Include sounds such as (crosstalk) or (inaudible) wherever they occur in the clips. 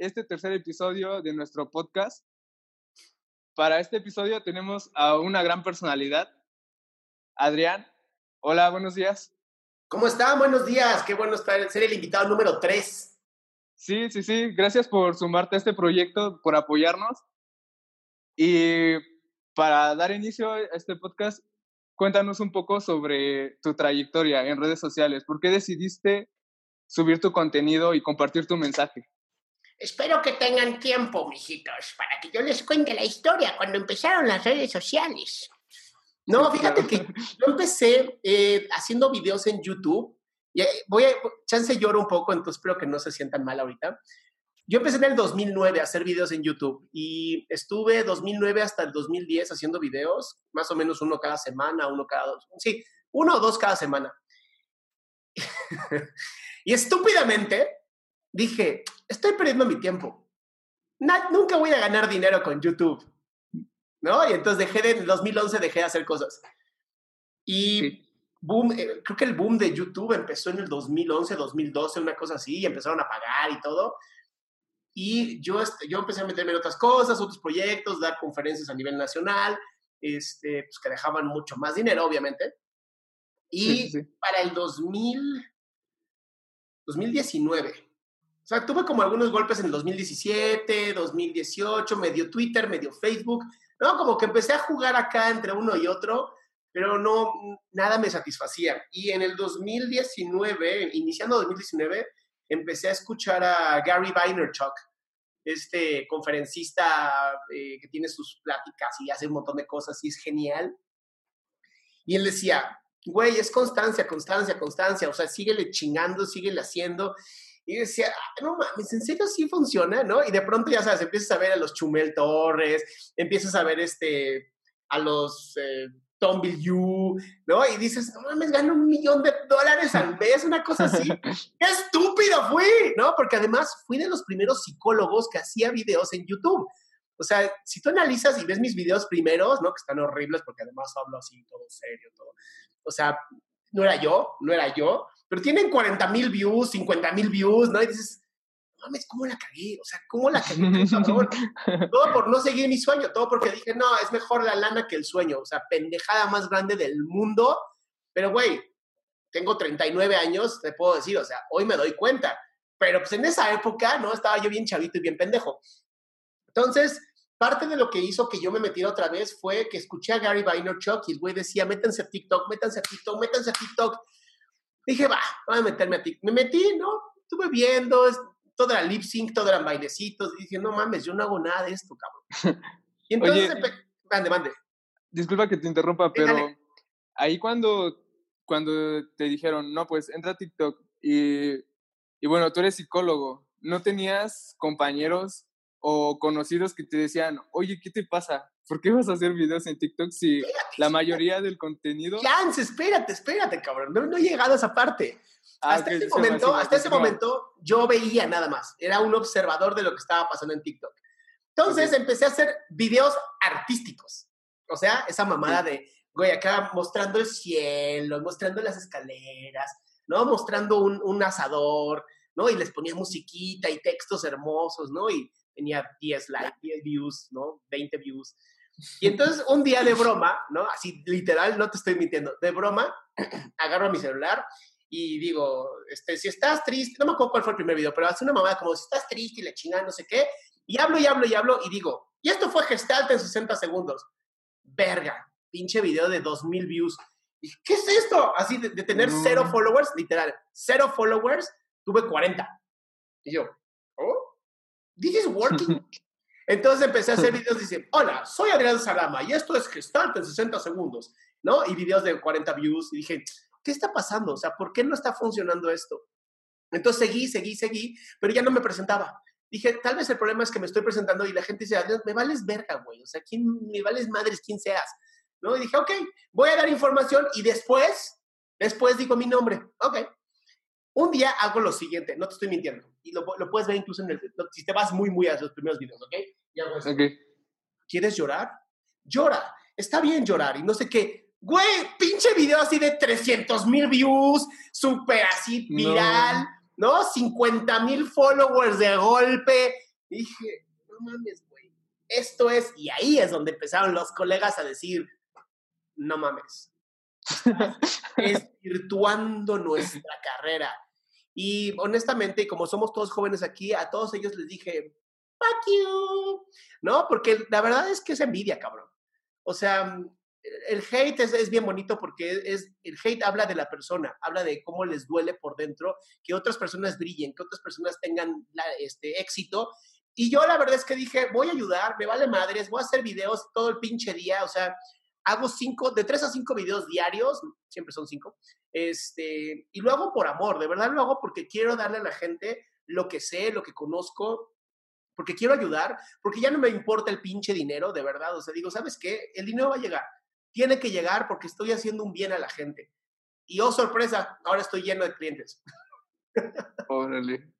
este tercer episodio de nuestro podcast. Para este episodio tenemos a una gran personalidad, Adrián. Hola, buenos días. ¿Cómo están? Buenos días. Qué bueno estar, ser el invitado número 3. Sí, sí, sí. Gracias por sumarte a este proyecto, por apoyarnos. Y para dar inicio a este podcast, cuéntanos un poco sobre tu trayectoria en redes sociales. ¿Por qué decidiste subir tu contenido y compartir tu mensaje? Espero que tengan tiempo, mijitos, para que yo les cuente la historia cuando empezaron las redes sociales. No, fíjate que yo empecé eh, haciendo videos en YouTube. Y eh, voy a, chance lloro un poco, entonces espero que no se sientan mal ahorita. Yo empecé en el 2009 a hacer videos en YouTube y estuve 2009 hasta el 2010 haciendo videos, más o menos uno cada semana, uno cada dos, sí, uno o dos cada semana. (laughs) y estúpidamente dije, estoy perdiendo mi tiempo. nunca voy a ganar dinero con YouTube. ¿No? Y entonces dejé de, en 2011 dejé de hacer cosas. Y boom, eh, creo que el boom de YouTube empezó en el 2011, 2012, una cosa así, y empezaron a pagar y todo. Y yo, yo empecé a meterme en otras cosas, otros proyectos, dar conferencias a nivel nacional, este, pues que dejaban mucho más dinero, obviamente. Y para el 2000, 2019, o sea, tuve como algunos golpes en el 2017, 2018, medio Twitter, medio Facebook, ¿no? Como que empecé a jugar acá entre uno y otro, pero no, nada me satisfacía. Y en el 2019, iniciando 2019, empecé a escuchar a Gary Vaynerchuk, este conferencista eh, que tiene sus pláticas y hace un montón de cosas y es genial. Y él decía, güey, es constancia, constancia, constancia, o sea, síguele chingando, síguele haciendo. Y decía, ah, no mames, ¿en serio sí funciona? ¿No? Y de pronto, ya sabes, empiezas a ver a los Chumel Torres, empiezas a ver este, a los eh, Tom Bill ¿no? Y dices, no mames, gano un millón de dólares al mes, una cosa así. (laughs) ¡Qué estúpido fui! ¿No? Porque además fui de los primeros psicólogos que hacía videos en YouTube. O sea, si tú analizas y ves mis videos primeros, ¿no? Que están horribles porque además hablo así, todo serio, todo. O sea, no era yo, no era yo, pero tienen 40 mil views, 50 mil views, ¿no? Y dices, mames, ¿cómo la cagué? O sea, ¿cómo la cagué? (laughs) todo por no seguir mi sueño, todo porque dije, no, es mejor la lana que el sueño, o sea, pendejada más grande del mundo, pero güey, tengo 39 años, te puedo decir, o sea, hoy me doy cuenta, pero pues en esa época, ¿no? Estaba yo bien chavito y bien pendejo. Entonces, parte de lo que hizo que yo me metiera otra vez fue que escuché a Gary Vaynerchuk y el güey decía, métanse a TikTok, métanse a TikTok, métanse a TikTok. Dije, va, voy a meterme a TikTok. Me metí, ¿no? Estuve viendo, todo era lip sync, todo eran bailecitos. Y dije, no mames, yo no hago nada de esto, cabrón. (laughs) Y entonces, mande, mande. Disculpa que te interrumpa, pero ahí cuando, cuando te dijeron, no, pues entra a TikTok y, y bueno, tú eres psicólogo, ¿no tenías compañeros o conocidos que te decían, oye, ¿qué te pasa? ¿Por qué vas a hacer videos en TikTok si la mayoría del contenido... Chance, espérate, espérate, cabrón. No, he llegado a esa parte. Ah, hasta ese momento, hasta ese momento, yo veía nada más. Era un observador de lo que estaba pasando en TikTok. Entonces empecé a hacer videos artísticos. O sea, esa mamada de, güey, acá mostrando el cielo, mostrando las escaleras, ¿no? Mostrando un, un asador, ¿no? Y les ponía musiquita y textos hermosos, ¿no? Y tenía 10 likes, 10 views, ¿no? 20 views. Y entonces un día de broma, ¿no? Así literal, no te estoy mintiendo, de broma, (clears throat) agarro mi celular y digo, este, si estás triste, no me acuerdo cuál fue el primer video, pero hace una mamada como si estás triste y le chingan no sé qué, y hablo y hablo y hablo y digo, y esto fue Gestalt en 60 segundos. Verga, pinche video de 2000 views. ¿Y qué es esto? Así de, tener cero followers, literal, cero followers, tuve 40. Y yo, this is working. (laughs) Entonces empecé a hacer (laughs) videos y dice, hola, soy Adrián Salama y esto es Gestalt en 60 segundos, ¿no? Y videos de 40 views y dije, ¿qué está pasando? O sea, ¿por qué no está funcionando esto? Entonces seguí, seguí, seguí, pero ya no me presentaba. Dije, tal vez el problema es que me estoy presentando y la gente dice, me vales verga, güey. O sea, ¿quién, me vales madres, quién seas. ¿No? Y dije, ok, voy a dar información y después, después digo mi nombre. Ok. Un día hago lo siguiente, no te estoy mintiendo. Y lo, lo puedes ver incluso en el, si te vas muy, muy a los primeros videos, ¿ok? Y hago eso. Okay. ¿Quieres llorar? Llora. Está bien llorar y no sé qué. Güey, pinche video así de 300 mil views, súper así viral. ¿no? 50 mil followers de golpe. dije, no mames, güey. Esto es, y ahí es donde empezaron los colegas a decir, no mames. (laughs) es virtuando nuestra carrera. Y honestamente, como somos todos jóvenes aquí, a todos ellos les dije, fuck ¿no? Porque la verdad es que es envidia, cabrón. O sea, el hate es, bien bonito porque es, el hate habla de la persona, habla de cómo les duele por dentro que otras personas brillen, que otras personas tengan este éxito. Y yo la verdad es que dije, voy a ayudar, me vale madres, voy a hacer videos todo el pinche día, o sea, hago cinco, de tres a cinco videos diarios, siempre son cinco, este, y lo hago por amor, de verdad lo hago porque quiero darle a la gente lo que sé, lo que conozco, porque quiero ayudar, porque ya no me importa el pinche dinero, de verdad, o sea, digo, ¿sabes qué? El dinero va a llegar, tiene que llegar porque estoy haciendo un bien a la gente. Y oh, sorpresa, ahora estoy lleno de clientes. Órale.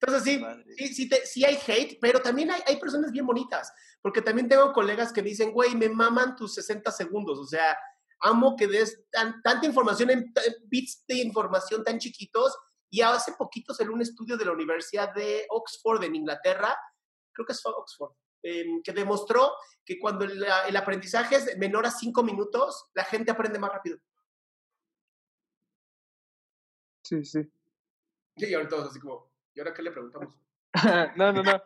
Entonces sí, sí, sí, hay hate, pero también hay, hay, personas bien bonitas, porque también tengo colegas que dicen, güey, me maman tus 60 segundos, o sea, amo que des tanta información en bits de información tan chiquitos, y hace poquito salió un estudio de la Universidad de Oxford en Inglaterra, creo que es Oxford, Em, que demostró que cuando el, aprendizaje es menor a cinco minutos, la gente aprende más rápido. Sí, sí. Y ahora todos así como, ¿y ahora qué le preguntamos? (laughs) no, no, no.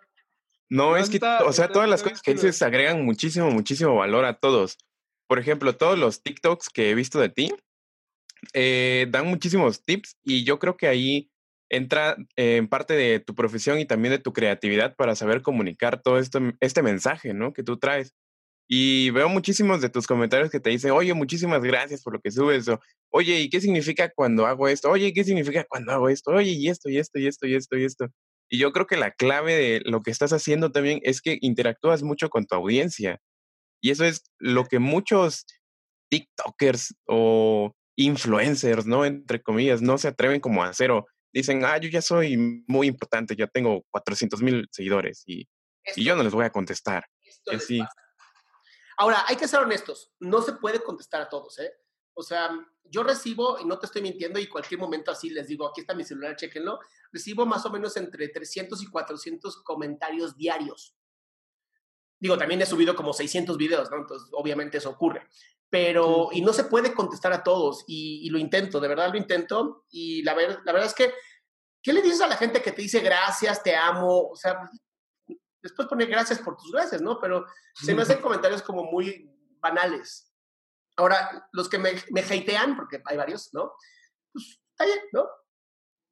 No, es que, o sea, todas las cosas que dices agregan muchísimo, muchísimo valor a todos. Por ejemplo, todos los TikToks que he visto de ti eh, dan muchísimos tips y yo creo que ahí entra en parte de tu profesión y también de tu creatividad para saber comunicar todo esto, este mensaje, ¿no? Que tú traes. Y veo muchísimos de tus comentarios que te dicen, oye, muchísimas gracias por lo que subes, o, oye, ¿y qué significa cuando hago esto? Oye, ¿qué significa cuando hago esto? Oye, y esto, y esto, y esto, y esto, y esto. Y yo creo que la clave de lo que estás haciendo también es que interactúas mucho con tu audiencia. Y eso es lo que muchos TikTokers o influencers, ¿no? Entre comillas, no se atreven como a hacer o dicen, ah, yo ya soy muy importante, ya tengo 400 mil seguidores y, y, yo no les voy a contestar. Sí. Ahora, hay que ser honestos, no se puede contestar a todos, ¿eh? O sea, yo recibo, y no te estoy mintiendo, y cualquier momento así les digo, aquí está mi celular, chequenlo, recibo más o menos entre 300 y 400 comentarios diarios. Digo, también he subido como 600 videos, ¿no? Entonces, obviamente eso ocurre. Pero, y no se puede contestar a todos, y, lo intento, de verdad lo intento, y la, ver, la verdad es que, ¿qué le dices a la gente que te dice gracias, te amo? O sea, después poner gracias por tus gracias, ¿no? Pero se me hacen comentarios como muy banales. Ahora, los que me, me hatean, porque hay varios, ¿no? Pues está bien, ¿no?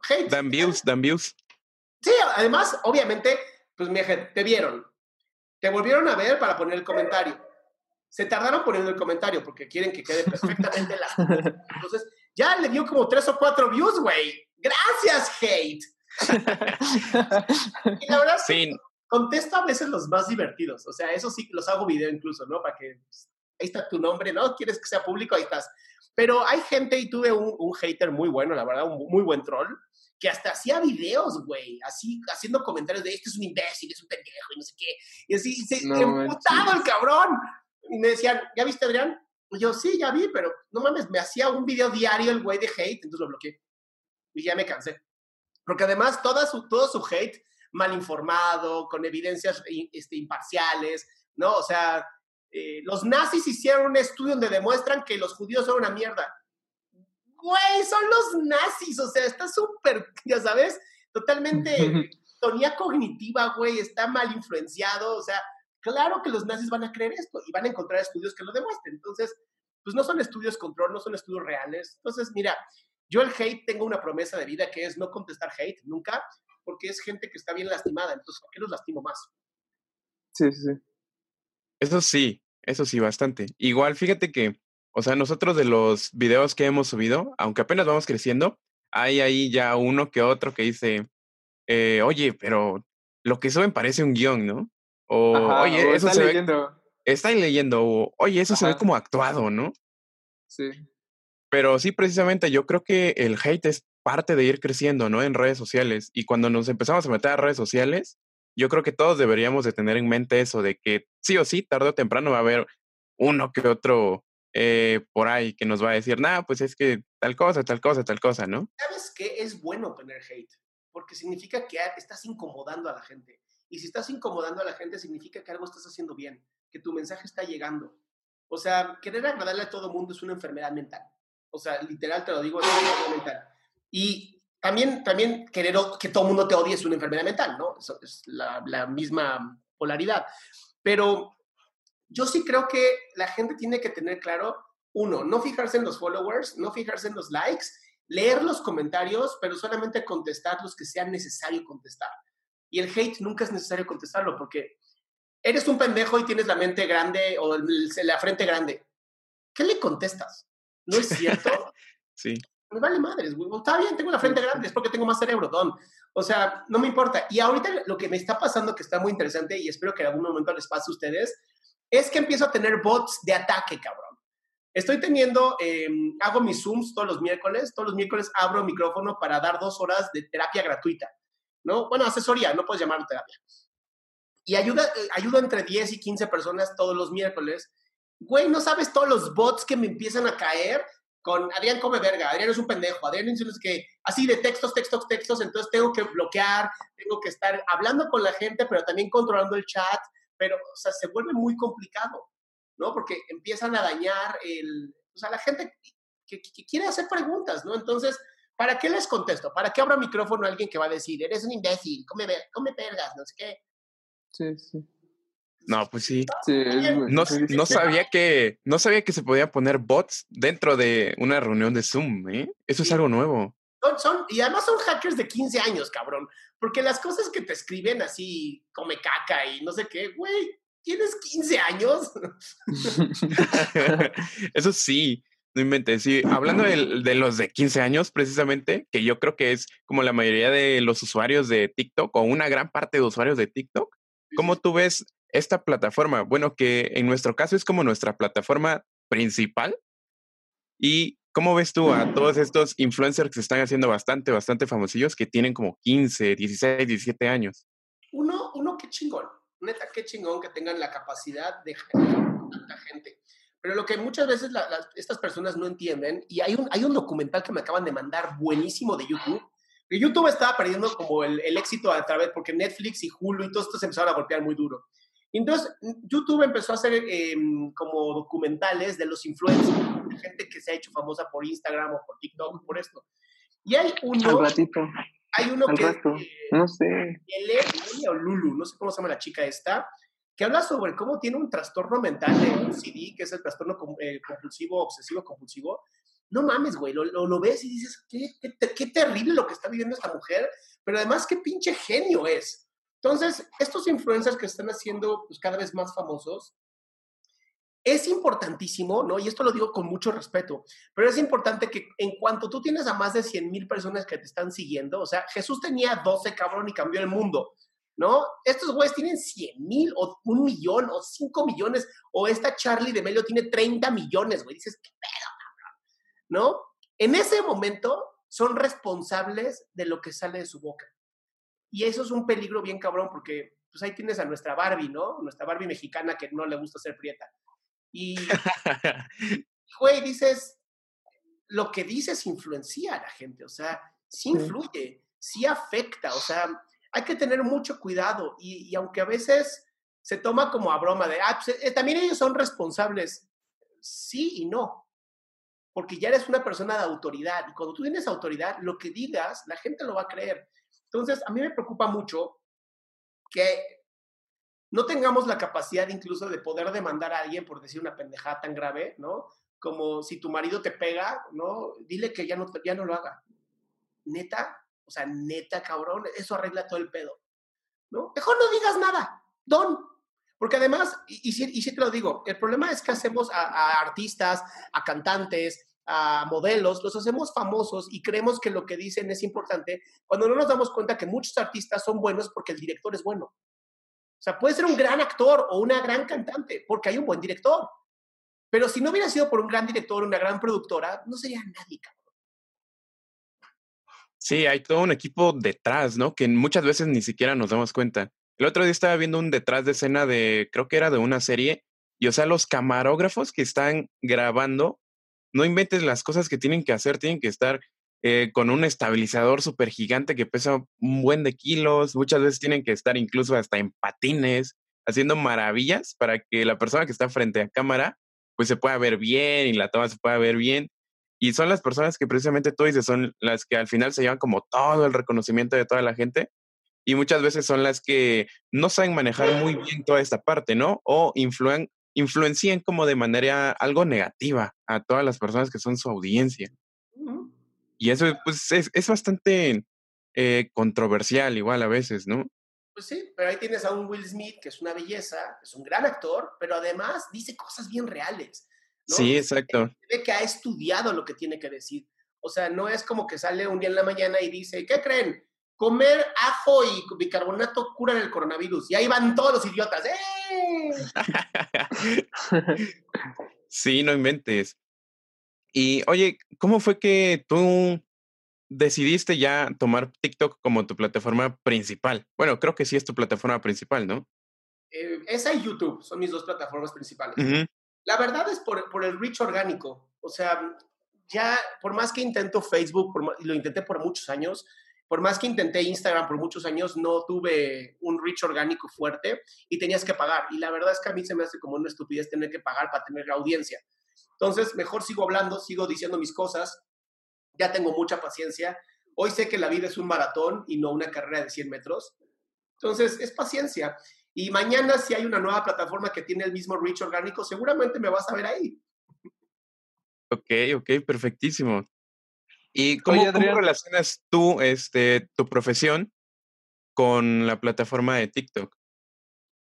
Hate. Dan views, dan views. Sí, además, obviamente, pues me te vieron, te volvieron a ver para poner el comentario. Se tardaron poniendo el comentario porque quieren que quede perfectamente la. (laughs) Entonces, ya le dio como tres o cuatro views, güey. Gracias, hate. (laughs) y la verdad, sí. Contesto a veces los más divertidos. O sea, eso sí, los hago video incluso, ¿no? Para que pues, ahí está tu nombre, ¿no? ¿Quieres que sea público? Ahí estás. Pero hay gente, y tuve un, un hater muy bueno, la verdad, un muy buen troll, que hasta hacía videos, güey, así, haciendo comentarios de este es un imbécil, es un pendejo y no sé qué. Y así, se no, emputaba el cabrón. Y me decían, ¿ya viste, Adrián? Y yo, sí, ya vi, pero no mames, me hacía un video diario el güey de hate, entonces lo bloqueé. Y ya me cansé. Porque además toda su, todo su hate mal informado, con evidencias este, imparciales, ¿no? O sea, eh, los nazis hicieron un estudio donde demuestran que los judíos son una mierda. Güey, son los nazis, o sea, está súper, (laughs) ya sabes, totalmente (laughs) tonía cognitiva, güey, está mal influenciado, o sea, claro que los nazis van a creer esto y van a encontrar estudios que lo demuestren. Entonces, pues no son estudios control, no son estudios reales. Entonces, mira, yo el hate tengo una promesa de vida que es no contestar hate nunca, porque es gente que está bien lastimada. Entonces, ¿por qué los lastimo más? Sí, sí, sí. Eso sí, eso sí, bastante. Igual, fíjate que, o sea, nosotros de los videos que hemos subido, aunque apenas vamos creciendo, hay ahí ya uno que otro que dice, eh, oye, pero lo que suben parece un guion, ¿no? O, oye, eso se leyendo. ve. Está leyendo. O, oye, eso se ve como actuado, ¿no? Sí. Pero sí, precisamente, yo creo que el hate es parte de ir creciendo, ¿no? En redes sociales. Y cuando nos empezamos a meter a redes sociales, yo creo que todos deberíamos de tener en mente eso, de que sí o sí, tarde o temprano va a haber uno que otro eh, por ahí que nos va a decir, nada, pues es que tal cosa, tal cosa, tal cosa, ¿no? ¿Sabes qué? Es bueno tener hate, porque significa que estás incomodando a la gente. Y si estás incomodando a la gente, significa que algo estás haciendo bien, que tu mensaje está llegando. O sea, querer agradarle a todo mundo es una enfermedad mental. O sea, literal te lo digo, es una enfermedad mental. Y también, también querer que todo el mundo te odie es una enfermedad mental, ¿no? Es la, misma polaridad. Pero yo sí creo que la gente tiene que tener claro, uno, no fijarse en los followers, no fijarse en los likes, leer los comentarios, pero solamente contestar los que sea necesario contestar. Y el hate nunca es necesario contestarlo porque eres un pendejo y tienes la mente grande o la frente grande. ¿Qué le contestas? ¿No es cierto? (laughs) sí. Me vale madres, güey. Está bien, tengo la frente grande, es porque tengo más cerebro, don. O sea, no me importa. Y ahorita lo que me está pasando, que está muy interesante y espero que en algún momento les pase a ustedes, es que empiezo a tener bots de ataque, cabrón. Estoy teniendo, em, hago mis Zooms todos los miércoles. Todos los miércoles abro micrófono para dar dos horas de terapia gratuita. ¿no? Bueno, asesoría, no puedes llamarlo terapia. Y ayuda, eh, ayuda entre 10 y 15 personas todos los miércoles. Güey, no sabes todos los bots que me empiezan a caer con Adrián come verga, Adrián es un pendejo, Adrián es que así de textos, textos, textos, entonces tengo que bloquear, tengo que estar hablando con la gente, pero también controlando el chat, pero, o sea, se vuelve muy complicado, ¿no? Porque empiezan a dañar el, o sea, la gente que, quiere hacer preguntas, ¿no? Entonces, ¿Para qué les contesto? ¿Para qué abro micrófono a alguien que va a decir, eres un imbécil, come, come no sé qué? Sí, sí. No, pues sí. no, no, sabía que, no sabía que se podía poner bots dentro de una reunión de Zoom, ¿eh? Eso es algo nuevo. Son, son, y además son hackers de 15 años, cabrón. Porque las cosas que te escriben así, come caca y no sé qué, güey, ¿tienes 15 años? (laughs) Eso sí. No inventes. Sí, hablando de, los de 15 años, precisamente, que yo creo que es como la mayoría de los usuarios de TikTok o una gran parte de usuarios de TikTok, ¿cómo tú ves esta plataforma? Bueno, que en nuestro caso es como nuestra plataforma principal. ¿Y cómo ves tú a todos estos influencers que se están haciendo bastante, bastante famosillos que tienen como 15, 16, 17 años? Uno, uno, qué chingón. Neta, qué chingón que tengan la capacidad de generar tanta gente. Pero lo que muchas veces estas personas no entienden, y hay un, hay un documental que me acaban de mandar buenísimo de YouTube, que YouTube estaba perdiendo como el, el éxito a través, porque Netflix y Hulu y todo esto se empezaron a golpear muy duro. Entonces, YouTube empezó a hacer em, como documentales de los influencers, de gente que se ha hecho famosa por Instagram o por TikTok, por esto. Y hay uno... Al ratito. Hay uno Al que... Rato. no sé. L, o Lulu, no sé cómo se llama la chica esta, que habla sobre cómo tiene un trastorno mental de OCD, que es el trastorno eh, compulsivo, obsesivo compulsivo. No mames, güey, lo, lo, ves y dices, ¿qué, qué, terrible lo que está viviendo esta mujer, pero además qué pinche genio es. Entonces, estos influencers que están haciendo pues, cada vez más famosos, es importantísimo, ¿no? Y esto lo digo con mucho respeto, pero es importante que en cuanto tú tienes a más de 100 mil personas que te están siguiendo, o sea, Jesús tenía 12, cabrón, y cambió el mundo. ¿no? Estos güeyes tienen 100 mil o un millón o 5 millones, o esta Charlie de Melio tiene 30 millones, güey. Dices, ¿qué pedo, cabrón? ¿No? En ese momento son responsables de lo que sale de su boca. Y eso es un peligro bien cabrón porque pues ahí tienes a nuestra Barbie, ¿no? Nuestra Barbie mexicana que no le gusta ser prieta. Y, (laughs) güey, dices, lo que dices influencia a la gente, o sea, sí influye, sí afecta, o sea, hay que tener mucho cuidado y, aunque a veces se toma como a broma de, ah, pues, eh, también ellos son responsables, sí y no, porque ya eres una persona de autoridad y cuando tú tienes autoridad, lo que digas, la gente lo va a creer. Entonces, a mí me preocupa mucho que no tengamos la capacidad incluso de poder demandar a alguien por decir una pendejada tan grave, ¿no? Como si tu marido te pega, ¿no? Dile que ya no, ya no lo haga. Neta, o sea, neta, cabrón, eso arregla todo el pedo, ¿no? Mejor no digas nada, don. Porque además, y, y, sí, te lo digo, el problema es que hacemos a artistas, a cantantes, a modelos, los hacemos famosos y creemos que lo que dicen es importante, cuando no nos damos cuenta que muchos artistas son buenos porque el director es bueno. O sea, puede ser un gran actor o una gran cantante porque hay un buen director. Pero si no hubiera sido por un gran director, una gran productora, no sería nadie, cabrón. Sí, hay todo un equipo detrás, ¿no? Que muchas veces ni siquiera nos damos cuenta. El otro día estaba viendo un detrás de escena de, creo que era de una serie, y o sea, los camarógrafos que están grabando no inventes las cosas que tienen que hacer, tienen que estar eh, con un estabilizador súper gigante que pesa un buen de kilos, muchas veces tienen que estar incluso hasta en patines, haciendo maravillas para que la persona que está frente a cámara pues se pueda ver bien y la toma se pueda ver bien. Y son las personas que precisamente tú dices, son las que al final se llevan como todo el reconocimiento de toda la gente y muchas veces son las que no saben manejar muy bien toda esta parte, ¿no? O influyen, influencian como de manera algo negativa a todas las personas que son su audiencia. Y eso pues, es, es bastante eh, controversial igual a veces, ¿no? Pues sí, pero ahí tienes a un Will Smith que es una belleza, es un gran actor, pero además dice cosas bien reales. Sí, exacto. Ve que ha estudiado lo que tiene que decir. O sea, no es como que sale un día en la mañana y dice, ¿qué creen? Comer ajo y bicarbonato curan el coronavirus. Y ahí van todos los idiotas. ¡Eh! (laughs) sí, no inventes. Y oye, ¿cómo fue que tú decidiste ya tomar TikTok como tu plataforma principal? Bueno, creo que sí es tu plataforma principal, ¿no? Eh, esa y YouTube son mis dos plataformas principales. La verdad es por, por, el reach orgánico. O sea, ya por más que intento Facebook, y lo intenté por muchos años, por más que intenté Instagram por muchos años, no tuve un reach orgánico fuerte y tenías que pagar. Y la verdad es que a mí se me hace como una estupidez tener que pagar para tener la audiencia. Entonces, mejor sigo hablando, sigo diciendo mis cosas. Ya tengo mucha paciencia. Hoy sé que la vida es un maratón y no una carrera de 100 metros. Entonces, es paciencia. Y mañana, si hay una nueva plataforma que tiene el mismo reach orgánico, seguramente me vas a ver ahí. Ok, ok, perfectísimo. ¿Y cómo, relacionas tú este, tu profesión con la plataforma de TikTok?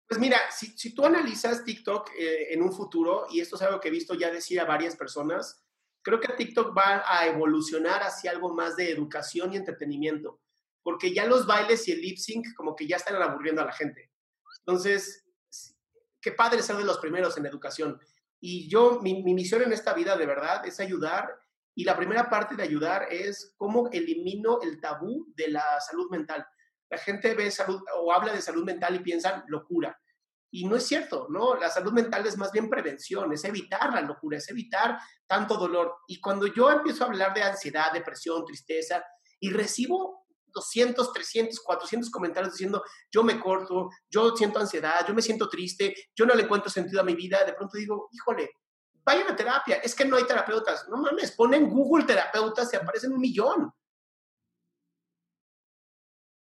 Pues mira, si, si tú analizas TikTok eh, en un futuro, y esto es algo que he visto ya decir a varias personas, creo que TikTok va a evolucionar hacia algo más de educación y entretenimiento, porque ya los bailes y el lip sync como que ya están aburriendo a la gente. Entonces, qué padre ser de los primeros en educación. Y yo, mi, mi misión en esta vida de verdad es ayudar y la primera parte de ayudar es cómo elimino el tabú de la salud mental. La gente ve salud o habla de salud mental y piensan locura. Y no es cierto, ¿no? La salud mental es más bien prevención, es evitar la locura, es evitar tanto dolor. Y cuando yo empiezo a hablar de ansiedad, depresión, tristeza, y recibo 200, 300, 400 comentarios diciendo, yo me corto, yo siento ansiedad, yo me siento triste, yo no le encuentro sentido a mi vida, de pronto digo, híjole, vayan a terapia. Es que no hay terapeutas. No mames, ponen Google terapeutas y aparecen un millón.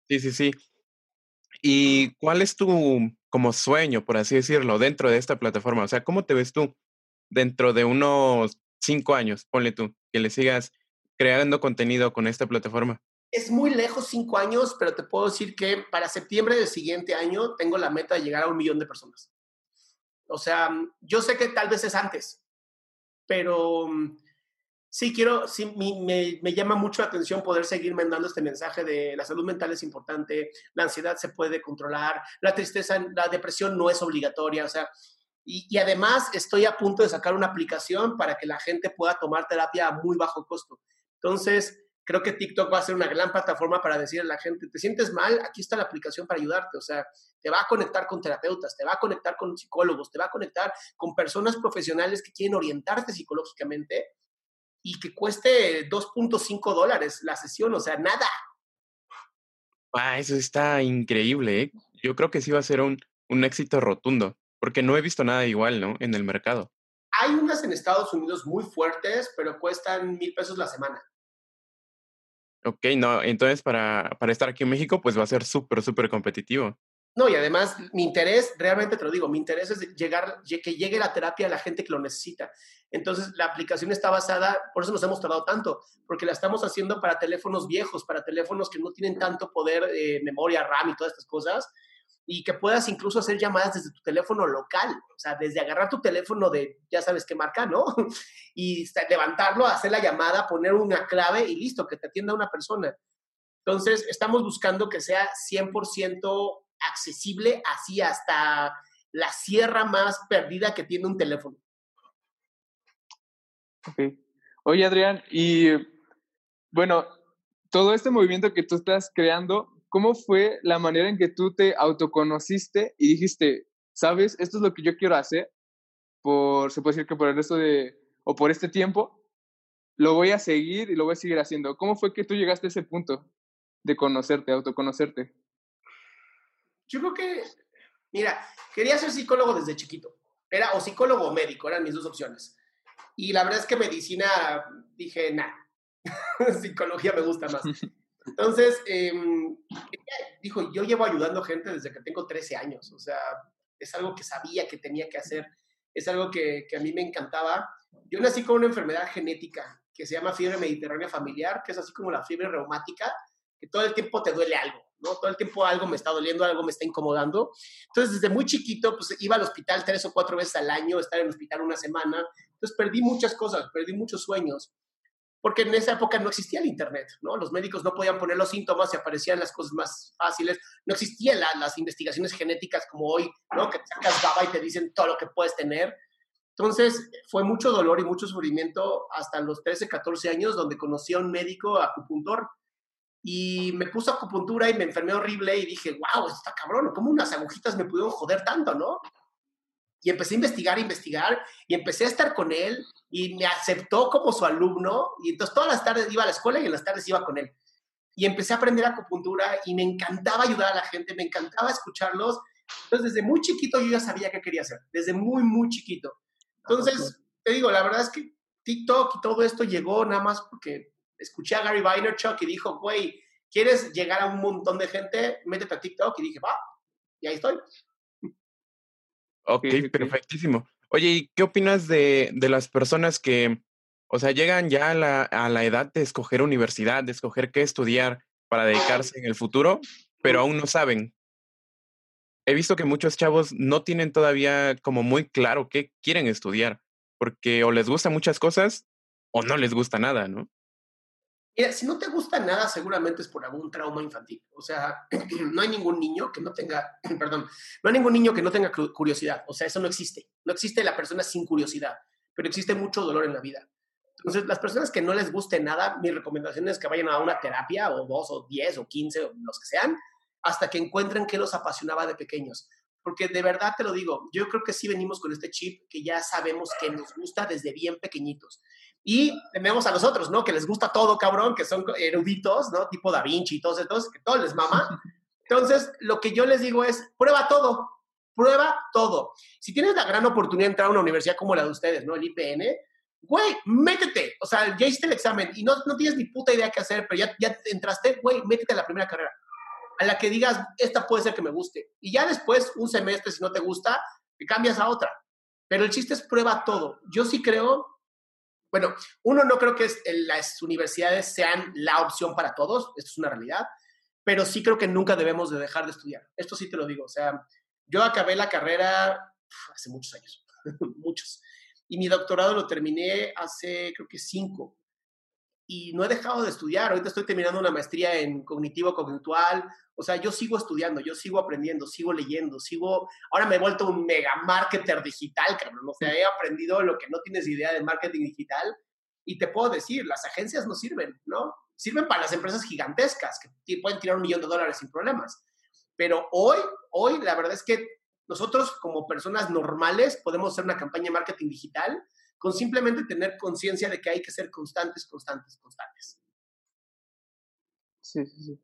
Sí, sí, sí. ¿Y cuál es tu como sueño, por así decirlo, dentro de esta plataforma? O sea, ¿cómo te ves tú dentro de unos cinco años? Ponle tú, que le sigas creando contenido con esta plataforma. Es muy lejos cinco años, pero te puedo decir que para septiembre del siguiente año tengo la meta de llegar a un millón de personas. O sea, yo sé que tal vez es antes, pero mm, sí quiero, sí, me, me, llama mucho la atención poder seguir mandando este mensaje de la salud mental es importante, la ansiedad se puede controlar, la tristeza, la depresión no es obligatoria, o sea, y, y, además estoy a punto de sacar una aplicación para que la gente pueda tomar terapia a muy bajo costo. Entonces, creo que TikTok va a ser una gran plataforma para decirle a la gente, te sientes mal, aquí está la aplicación para ayudarte, o sea, te va a conectar con terapeutas, te va a conectar con psicólogos, te va a conectar con personas profesionales que quieren orientarte psicológicamente y que cueste 2.5 dólares la sesión, o sea, nada. Ah, eso está increíble, ¿eh? Yo creo que sí va a ser un, un éxito rotundo, porque no he visto nada igual, ¿no? En el mercado. Hay unas en Estados Unidos muy fuertes, pero cuestan mil pesos la semana. Ok, no, entonces para, para estar aquí en México, pues va a ser súper, súper competitivo. No, y además mi interés, realmente te lo digo, mi interés es llegar, que llegue la terapia a la gente que lo necesita. Entonces, la aplicación está basada, por eso nos hemos tardado tanto, porque la estamos haciendo para teléfonos viejos, para teléfonos que no tienen tanto poder, eh, memoria, RAM y todas estas cosas, y que puedas incluso hacer llamadas desde tu teléfono local, o sea, desde agarrar tu teléfono de, ya sabes qué marca, ¿no? (laughs) y levantarlo, hacer la llamada, poner una clave y listo, que te atienda una persona. Entonces, estamos buscando que sea 100% accesible así hasta la sierra más perdida que tiene un teléfono. Ok. Oye, Adrián, y bueno, todo este movimiento que tú estás creando, ¿cómo fue la manera en que tú te autoconociste y dijiste, sabes, esto es lo que yo quiero hacer, por, se puede decir que por el resto de, o por este tiempo, lo voy a seguir y lo voy a seguir haciendo. ¿Cómo fue que tú llegaste a ese punto de conocerte, autoconocerte? Yo creo que, mira, quería ser psicólogo desde chiquito. Era o psicólogo o médico, eran mis dos opciones. Y la verdad es que medicina, dije, nah, (laughs) psicología me gusta más. (laughs) Entonces, em, dijo, yo llevo ayudando gente desde que tengo 13 años, o sea, es algo que sabía que tenía que hacer, es algo que, que a mí me encantaba. Yo nací con una enfermedad genética que se llama fiebre mediterránea familiar, que es así como la fiebre reumática, que todo el tiempo te duele algo, ¿no? Todo el tiempo algo me está doliendo, algo me está incomodando. Entonces, desde muy chiquito, pues iba al hospital tres o cuatro veces al año, estar en el hospital una semana. Entonces, perdí muchas cosas, perdí muchos sueños porque en esa época no existía el Internet, ¿no? Los médicos no podían poner los síntomas y aparecían las cosas más fáciles. No existían las investigaciones genéticas como hoy, ¿no? Que sacas baba y te dicen todo lo que puedes tener. Entonces, fue mucho dolor y mucho sufrimiento hasta los 13, 14 años, donde conocí a un médico acupuntor y me puso acupuntura y me enfermé horrible y dije, wow, esto está cabrón, ¿cómo unas agujitas me pudieron joder tanto, no? Y empecé a investigar, investigar, y empecé a estar con él, y me aceptó como su alumno, y entonces todas las tardes iba a la escuela y en las tardes iba con él. Y empecé a aprender acupuntura y me encantaba ayudar a la gente, me encantaba escucharlos. Entonces, desde muy chiquito yo ya sabía qué quería hacer, desde muy, muy chiquito. Entonces, te digo, la verdad es que TikTok y todo esto llegó nada más porque escuché a Gary Vaynerchuk y dijo, güey, ¿quieres llegar a un montón de gente? Métete a TikTok. Y dije, va, y ahí estoy. Ok, perfectísimo. Oye, ¿y qué opinas de, de, las personas que, o sea, llegan ya a la, a la edad de escoger universidad, de escoger qué estudiar para dedicarse en el futuro, pero aún no saben? He visto que muchos chavos no tienen todavía como muy claro qué quieren estudiar, porque o les gustan muchas cosas o no les gusta nada, ¿no? Mira, si no te gusta nada, seguramente es por algún trauma infantil. O sea, (clears throat) no hay ningún niño que no tenga, (clears throat) perdón, no hay ningún niño que no tenga curiosidad. O sea, eso no existe. No existe la persona sin curiosidad, pero existe mucho dolor en la vida. Entonces, las personas que no les guste nada, mi recomendación es que vayan a una terapia, o dos, o diez, o quince, o los que sean, hasta que encuentren qué los apasionaba de pequeños. Porque de verdad te lo digo, yo creo que sí venimos con este chip que ya sabemos que nos gusta desde bien pequeñitos. Y tenemos a los otros, ¿no? Que les gusta todo, cabrón, que son eruditos, ¿no? Tipo Da Vinci y todos estos, que todo les mama. (laughs) Entonces, lo que yo les digo es, prueba todo, prueba todo. Si tienes la gran oportunidad de entrar a una universidad como la de ustedes, ¿no? El IPN, güey, métete. O sea, ya hiciste el examen y no, no tienes ni puta idea qué hacer, pero ya, ya entraste, güey, métete a la primera carrera. A la que digas, esta puede ser que me guste. Y ya después, un semestre, si no te gusta, te cambias a otra. Pero el chiste es prueba todo. Yo sí creo bueno, uno no creo que las universidades sean la opción para todos, esto es una realidad, pero sí creo que nunca debemos de dejar de estudiar. Esto sí te lo digo, o sea, yo acabé la carrera hace muchos años, (laughs) muchos, y mi doctorado lo terminé hace creo que cinco, y no he dejado de estudiar, ahorita estoy terminando una maestría en cognitivo cognitual, o sea, yo sigo estudiando, yo sigo aprendiendo, sigo leyendo, sigo, ahora me he vuelto un mega marketer digital, cabrón, o sea, he aprendido lo que no tienes idea de marketing digital y te puedo decir, las agencias no sirven, ¿no? sirven para las empresas gigantescas que pueden tirar un millón de dólares sin problemas. Pero hoy, hoy la verdad es que nosotros como personas normales podemos hacer una campaña de marketing digital con simplemente tener conciencia de que hay que ser constantes, constantes, constantes. Sí, sí, sí.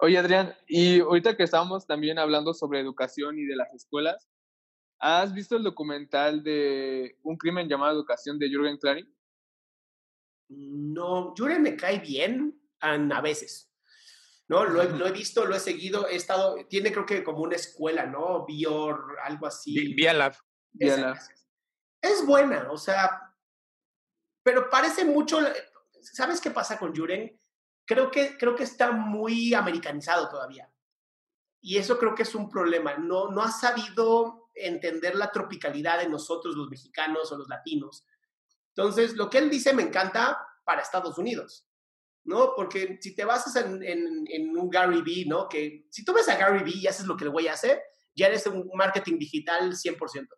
Oye, Adrián, y ahorita que estábamos también hablando sobre educación y de las escuelas, ¿has visto el documental de Un crimen llamado Educación de Jürgen Klarin? No, Jürgen me cae bien a veces. ¿no? Lo he, visto, lo he seguido, he estado, tiene creo que como una escuela, ¿no? Bior, algo así. Vía Lab. Es buena, o sea, pero parece mucho, ¿sabes qué pasa con Jürgen? creo que, creo que está muy americanizado todavía. Y eso creo que es un problema. No, no ha sabido entender la tropicalidad de nosotros, los mexicanos o los latinos. Entonces, lo que él dice me encanta para Estados Unidos, ¿no? Porque si te basas en, en, un Gary Vee, ¿no? Que si tú ves a Gary Vee y haces lo que el güey hace, ya eres un marketing digital 100%.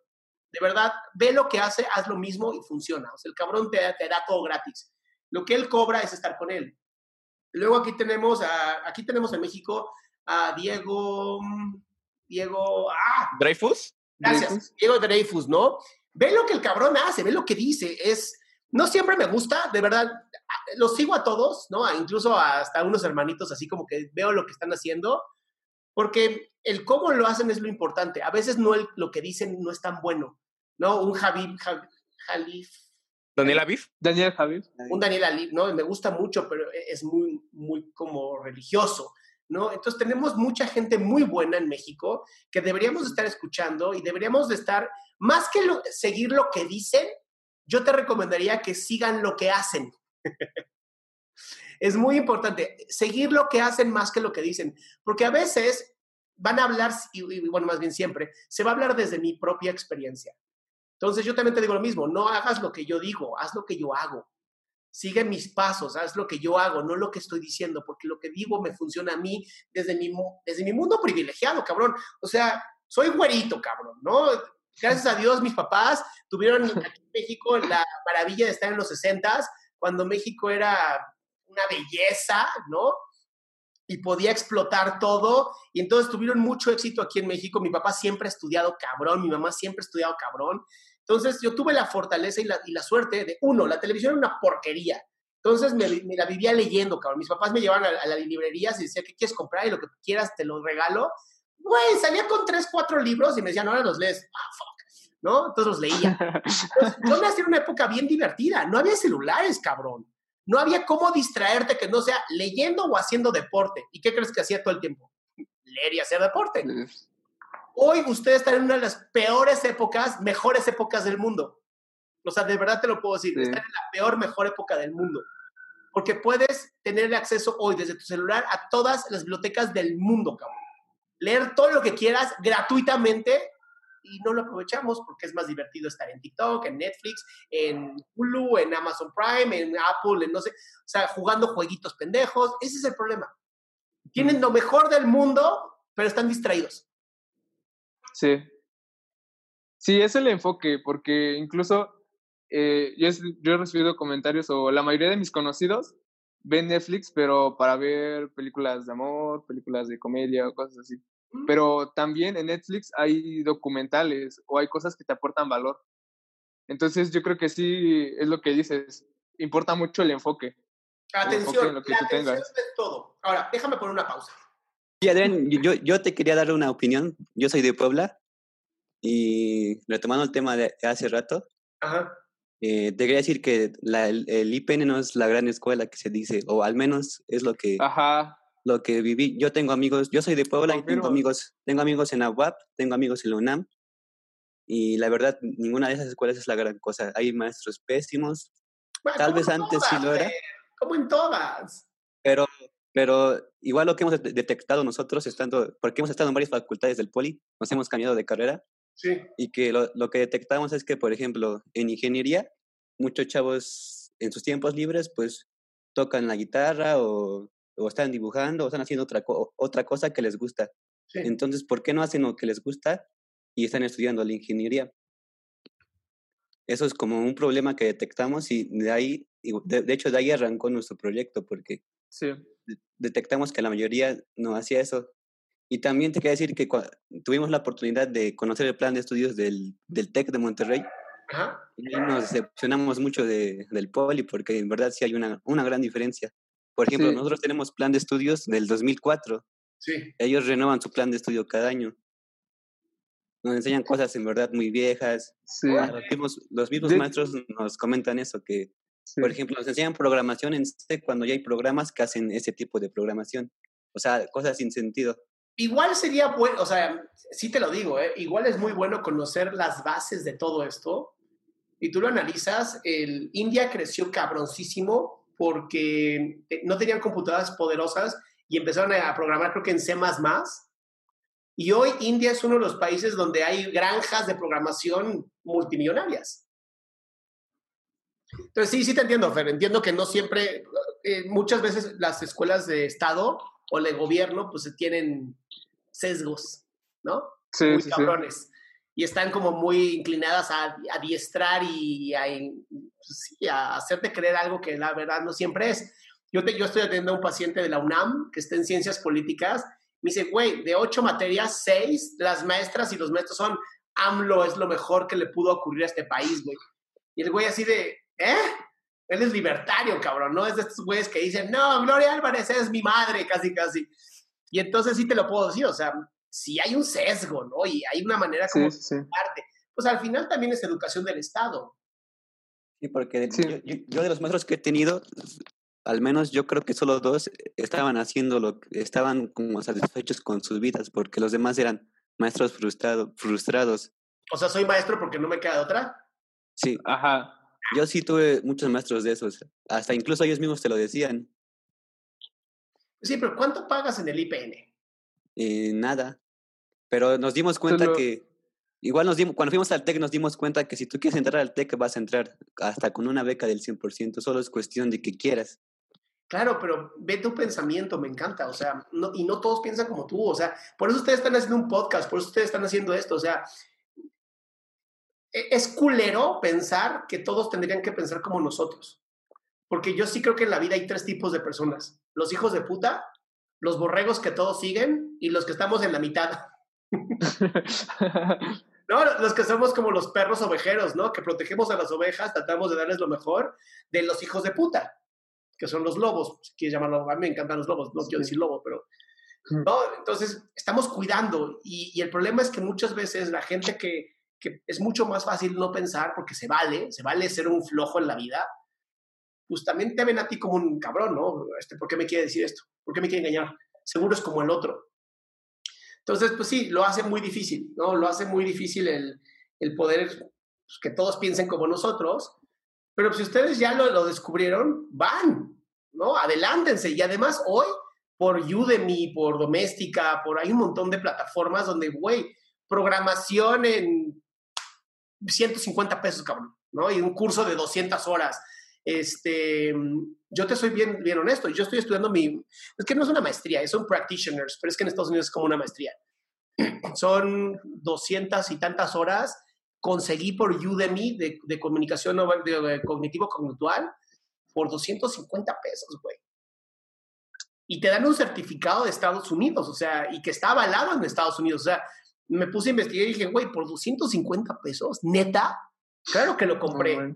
De verdad, ve lo que hace, haz lo mismo y funciona. O sea, el cabrón te, te da todo gratis. Lo que él cobra es estar con él. Luego aquí tenemos, a, aquí tenemos en México a Diego, Diego, ah. ¿Dreyfus? Gracias, Diego Dreyfus, ¿no? Ve lo que el cabrón hace, ve lo que dice, es, no siempre me gusta, de verdad, los sigo a todos, ¿no? Incluso hasta unos hermanitos, así como que veo lo que están haciendo, porque el cómo lo hacen es lo importante. A veces no lo que dicen no es tan bueno, ¿no? Un Javi, Jalif, ¿Daniel Aviv? Daniel Aviv. Un Daniel Aviv, ¿no? Me gusta mucho, pero e, es muy, muy como religioso, ¿no? Entonces tenemos mucha gente muy buena en México que deberíamos estar escuchando y deberíamos de estar, más que seguir lo que dicen, yo te recomendaría que sigan lo que hacen. (laughs) es muy importante seguir lo que hacen más que lo que dicen, porque a veces van a hablar, y bueno, más bien siempre, se va a hablar desde mi propia experiencia. Entonces yo también te digo lo mismo, no hagas lo que yo digo, haz lo que yo hago. Sigue mis pasos, haz lo que yo hago, no lo que estoy diciendo, porque lo que digo me funciona a mí desde mi, desde mi mundo privilegiado, cabrón. O sea, soy güerito, cabrón, ¿no? Gracias a Dios mis papás tuvieron aquí en México la maravilla de estar en los 60 cuando México era una belleza, ¿no? Y podía explotar todo. Y entonces tuvieron mucho éxito aquí en México. Mi papá siempre ha estudiado cabrón, mi mamá siempre ha estudiado cabrón. Entonces yo tuve la fortaleza y la, y la suerte de, uno, la televisión era una porquería. Entonces me, me la vivía leyendo, cabrón. Mis papás me llevaban a, las librerías y decían, ¿qué quieres comprar? Y lo que quieras te lo regalo. Güey, salía con tres, cuatro libros y me decían, ahora los lees. Ah, fuck. ¿No? Entonces los leía. (laughs) Entonces, yo nací en una época bien divertida. No había celulares, cabrón. No había cómo distraerte que no sea leyendo o haciendo deporte. ¿Y qué crees que hacía todo el tiempo? Leer y hacer deporte. Hoy ustedes están en una de las peores épocas, mejores épocas del mundo. O sea, de verdad te lo puedo decir. Están en la peor, mejor época del mundo. Porque puedes tener acceso hoy desde tu celular a todas las bibliotecas del mundo, cabrón. Leer todo lo que quieras gratuitamente y no lo aprovechamos porque es más divertido estar en TikTok, en Netflix, en Hulu, en Amazon Prime, en Apple, en no sé, o sea, jugando jueguitos pendejos. Ese es el problema. Tienen lo mejor del mundo, pero están distraídos. Sí. Sí, es el enfoque, porque incluso eh, yo, yo he recibido comentarios o la mayoría de mis conocidos ven Netflix, pero para ver películas de amor, películas de comedia o cosas así. Pero también en Netflix hay documentales o hay cosas que te aportan valor. Entonces yo creo que sí es lo que dices, importa mucho el enfoque. Atención, la atención es todo. Ahora, déjame poner una pausa. Sí, Adrián, yo, yo te quería dar una opinión. Yo soy de Puebla y retomando el tema de hace rato, eh, te quería decir que la, el, el, IPN no es la gran escuela que se dice, o al menos es lo que Ajá lo que viví. Yo tengo amigos, yo soy de Puebla y tengo amigos, tengo amigos en la UAP, tengo amigos en la UNAM. Y la verdad, ninguna de esas escuelas es la gran cosa. Hay maestros pésimos. Tal vez antes sí lo era. Como en todas. Pero, pero igual lo que hemos detectado nosotros, estando, porque hemos estado en varias facultades del Poli, nos hemos cambiado de carrera. Sí. Y que lo, lo que detectamos es que, por ejemplo, en ingeniería, muchos chavos en sus tiempos libres, pues tocan la guitarra o o están dibujando o están haciendo otra, otra cosa que les gusta. Entonces, ¿por qué no hacen lo que les gusta y están estudiando la ingeniería? eso es como un problema que detectamos y de ahí, de, hecho, de ahí arrancó nuestro proyecto porque sí. detectamos que la mayoría no hacía eso. Y también te quería decir que tuvimos la oportunidad de conocer el plan de estudios del, del TEC de Monterrey. Y nos decepcionamos mucho de, del Poli porque en verdad sí hay una, una gran diferencia. Por ejemplo, nosotros tenemos plan de estudios del 2004. Sí. Ellos renuevan su plan de estudio cada año nos enseñan cosas en verdad muy viejas. Los mismos, maestros nos comentan eso, que, por ejemplo, nos enseñan programación en C cuando ya hay programas que hacen ese tipo de programación. O sea, cosas sin sentido. Igual sería bueno, o sea, sí te lo digo, ¿eh? igual es muy bueno conocer las bases de todo esto. Y tú lo analizas, el India creció cabroncísimo porque no tenían computadoras poderosas y empezaron a programar creo que en C++, y hoy India es uno de los países donde hay granjas de programación multimillonarias. Entonces, sí, sí te entiendo, Fer. Entiendo que no siempre, eh, muchas veces las escuelas de Estado o de gobierno, pues tienen sesgos, ¿no? Sí, muy sí, cabrones. Y están como muy inclinadas a adiestrar y a, pues a, hacerte creer algo que la verdad no siempre es. Yo, te, yo estoy atendiendo a un paciente de la UNAM que está en ciencias políticas me dice, güey, de ocho materias, seis, las maestras y los maestros son AMLO es lo mejor que le pudo ocurrir a este país, güey. Y el güey así de, ¿eh? Él es libertario, cabrón, ¿no? Es de estos güeyes que dicen, no, Gloria Álvarez es mi madre, casi, casi. Y entonces sí te lo puedo decir, o sea, si hay un sesgo, ¿no? Y hay una manera como sí, sí. pues al final también es educación del Estado. Sí, porque yo, de los maestros que he tenido, al menos yo creo que solo dos estaban haciendo lo que estaban como satisfechos con sus vidas, porque los demás eran maestros frustrado, frustrados. O sea, soy maestro porque no me queda otra. Sí. Ajá. Yo sí tuve muchos maestros de esos. Hasta incluso ellos mismos te lo decían. Sí, pero ¿cuánto pagas en el IPN? Eh, nada. Pero nos dimos cuenta que igual nos dimos, cuando fuimos al TEC nos dimos cuenta que si tú quieres entrar al TEC vas a entrar hasta con una beca del 100%, solo es cuestión de que quieras. Claro, pero ve tu pensamiento, me encanta, o sea, no, y no todos piensan como tú, o sea, por eso ustedes están haciendo un podcast, por eso ustedes están haciendo esto, o sea, e, es culero pensar que todos tendrían que pensar como nosotros, porque yo sí creo que en la vida hay tres tipos de personas, los hijos de puta, los borregos que todos siguen y los que estamos en la mitad. (laughs) no, los que somos como los perros ovejeros, ¿no? Que protegemos a las ovejas, tratamos de darles lo mejor de los hijos de puta que son los lobos, si quieres llamarlo, a mí me encantan los lobos, no quiero decir lobo, pero... ¿no? Entonces, estamos cuidando y, y, el problema es que muchas veces la gente que, que, es mucho más fácil no pensar porque se vale, se vale ser un flojo en la vida, pues también te ven a ti como un cabrón, ¿no? Este, ¿Por qué me quiere decir esto? ¿Por qué me quiere engañar? Seguro es como el otro. Entonces, pues sí, lo hace muy difícil, ¿no? Lo hace muy difícil el, el poder pues, que todos piensen como nosotros pero si ustedes ya lo, lo descubrieron, van, ¿no? Adelántense. Y además hoy, por Udemy, por Doméstica, por hay un montón de plataformas donde, güey, programación en 150 pesos, cabrón, ¿no? Y un curso de 200 horas. Este, yo te soy bien, bien honesto, yo estoy estudiando mi, es que no es una maestría, son practitioners, pero es que en Estados Unidos es como una maestría. (clears throat) Son 200 y tantas horas conseguí por Udemy de, de comunicación de, cognitivo-conductual por 250 pesos, güey. Y te dan un certificado de Estados Unidos, o sea, y que está avalado en Estados Unidos. O sea, me puse a investigar y dije, güey, por 250 pesos, neta, claro que lo compré.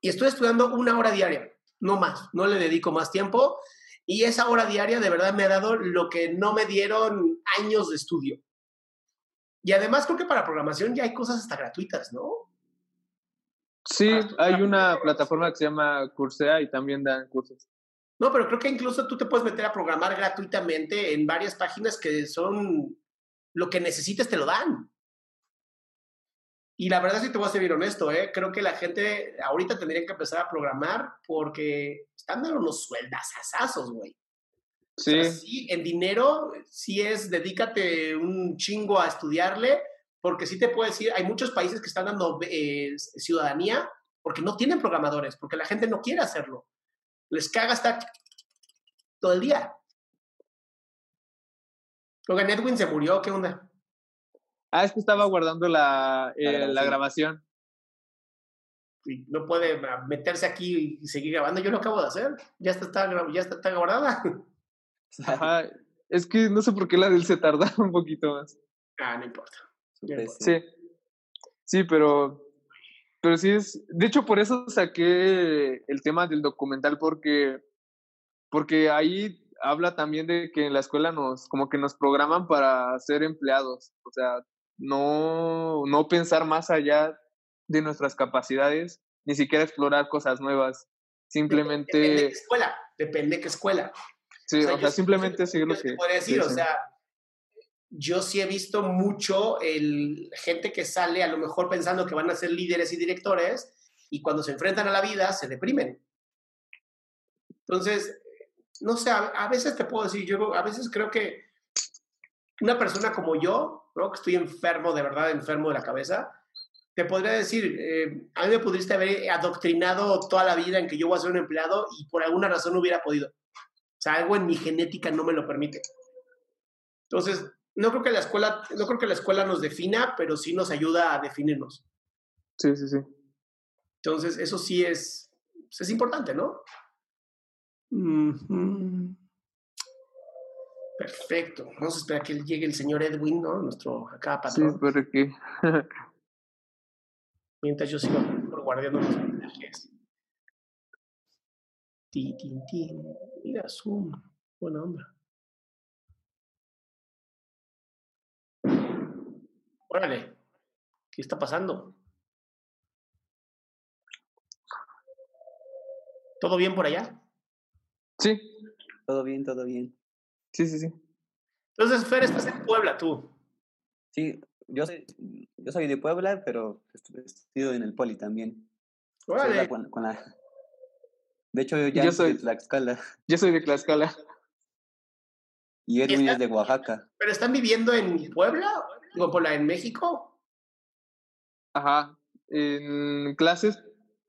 Y estoy estudiando una hora diaria, no más, no le dedico más tiempo. Y esa hora diaria de verdad me ha dado lo que no me dieron años de estudio. Y además creo que para programación ya hay cosas hasta gratuitas, ¿no? Sí, hay una plataforma que se llama Coursera y también dan cursos. No, pero creo que incluso tú te puedes meter a programar gratuitamente en varias páginas que son lo que necesites te lo dan. Y la verdad, si te voy a ser bien honesto, ¿eh? creo que la gente ahorita tendría que empezar a programar porque están dando unos sueldas asazos, güey. Sí. en dinero, sí es dedícate un chingo a estudiarle, porque sí te puedo decir, hay muchos países que están dando eh, ciudadanía porque no tienen programadores, porque la gente no quiere hacerlo. Les caga estar todo el día. Oigan, Edwin se murió, ¿qué onda? Ah, es que estaba guardando la, eh, la, grabación. no puede meterse aquí y seguir grabando. Yo lo acabo de hacer. Ya está, está ya está, está grabada. (laughs) Ajá. Es que no sé por qué la del se tarda (laughs) un poquito más. Ah, no importa. Sí. Sí, pero pero sí es, de hecho por eso saqué el tema del documental porque porque ahí habla también de que en la escuela nos como que nos programan para ser empleados, o sea, no no pensar más allá de nuestras capacidades, ni siquiera explorar cosas nuevas. Simplemente depende de qué escuela, depende de qué escuela. Sí, o sea, simplemente seguir lo que podría decir, o sea, yo sí he visto mucho el, gente que sale a lo mejor pensando que van a ser líderes y directores y cuando se enfrentan a la vida se deprimen. Entonces, no sé, a, veces te puedo decir, yo a veces creo que una persona como yo, ¿no? que estoy enfermo, de verdad enfermo de la cabeza, te podría decir, eh, a mí me pudiste haber adoctrinado toda la vida en que yo voy a ser un empleado y por alguna razón no hubiera podido. O sea, algo en mi genética no me lo permite. Entonces, no creo que la escuela, no creo que la escuela nos defina, pero sí nos ayuda a definirnos. Sí, sí, sí. Entonces, eso sí es, pues, es importante, ¿no? Perfecto. Vamos a esperar que llegue el señor Edwin, ¿no? Nuestro acá patrón. Sí, pero (laughs) que... Mientras yo sigo por guardiando los mensajes. Ti, ti, ti. Mira, Zoom. Buena onda. Órale, ¿qué está pasando? ¿Todo bien por allá? Sí. Todo bien, todo bien. Sí, sí, sí. Entonces, Fer, estás en Puebla, tú. Sí, yo soy, yo soy de Puebla, pero estudio en el Poli también. Órale. (laughs) De hecho, yo ya yo soy de Tlaxcala. (laughs) Yo soy de Tlaxcala. Y Edwin es de Oaxaca. ¿Pero están viviendo en Puebla? Digo, por la en México. Ajá. En clases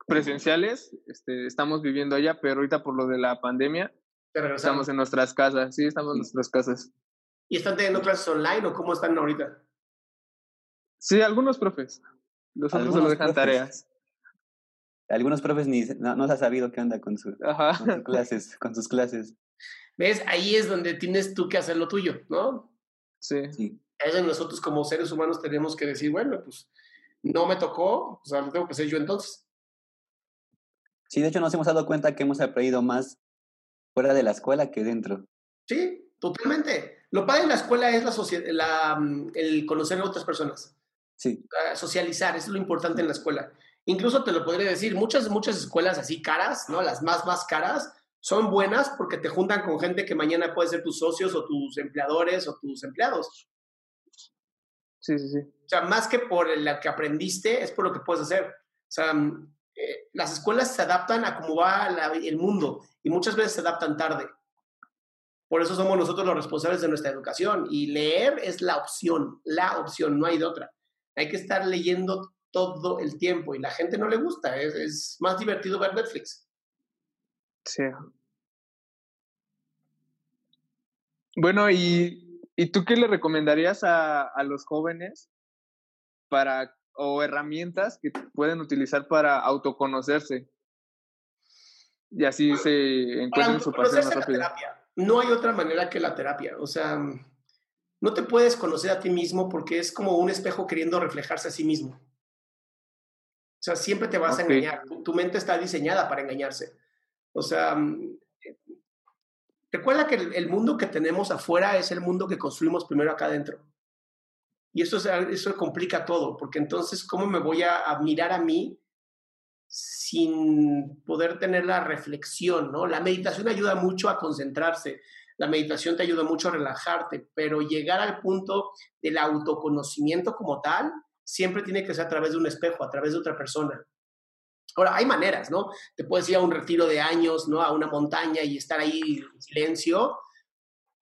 presenciales este, estamos viviendo allá, pero ahorita por lo de la pandemia estamos en nuestras casas. Sí, estamos en nuestras casas. ¿Y están teniendo clases online o cómo están ahorita? Sí, algunos profes. Los otros se dejan tareas. Algunos profes ni no, se ha sabido qué onda con, su, con sus (laughs) clases, con sus clases. ¿Ves? Ahí es donde tienes tú que hacer lo tuyo, ¿no? Sí. sí eso nosotros como seres humanos tenemos que decir, bueno, pues no me tocó, o sea, lo tengo que hacer yo entonces. Sí, de hecho nos hemos dado cuenta que hemos aprendido más fuera de la escuela que dentro. Sí, totalmente. Lo padre de la escuela es la, la mm, el conocer a otras personas. Sí. Ah, socializar, eso es lo importante en la escuela. Incluso te lo podría decir, muchas, muchas escuelas así caras, ¿no? Las más, más caras, son buenas porque te juntan con gente que mañana puede ser tus socios o tus empleadores o tus empleados. Sí, sí, sí. O sea, más que por lo que aprendiste, es por lo que puedes hacer. O sea, mm, eh, las escuelas se adaptan a cómo va el mundo y muchas veces se adaptan tarde. Por eso somos nosotros los responsables de nuestra educación y leer es la opción, la opción, no hay de otra. Hay que estar leyendo todo el tiempo y la gente no le gusta, es, más divertido ver Netflix. Sí. Bueno, y ¿Y tú qué le recomendarías a, a los jóvenes para o herramientas que pueden utilizar para autoconocerse? Y así se encuentran su pasión más rápido. No hay otra manera que la terapia. O sea, no te puedes conocer a ti mismo porque es como un espejo queriendo reflejarse a sí mismo. O sea, siempre te vas a engañar. tu, mente está diseñada para engañarse. O sea, Recuerda que el, mundo que tenemos afuera es el mundo que construimos primero acá adentro. Y eso, eso complica todo, porque entonces, ¿cómo me voy a, mirar a mí sin poder tener la reflexión? ¿no? La meditación ayuda mucho a concentrarse, la meditación te ayuda mucho a relajarte, pero llegar al punto del autoconocimiento como tal siempre tiene que ser a través de un espejo, a través de otra persona. Ahora, hay maneras, ¿no? Te puedes ir a un retiro de años, ¿no? A una montaña y estar ahí en silencio,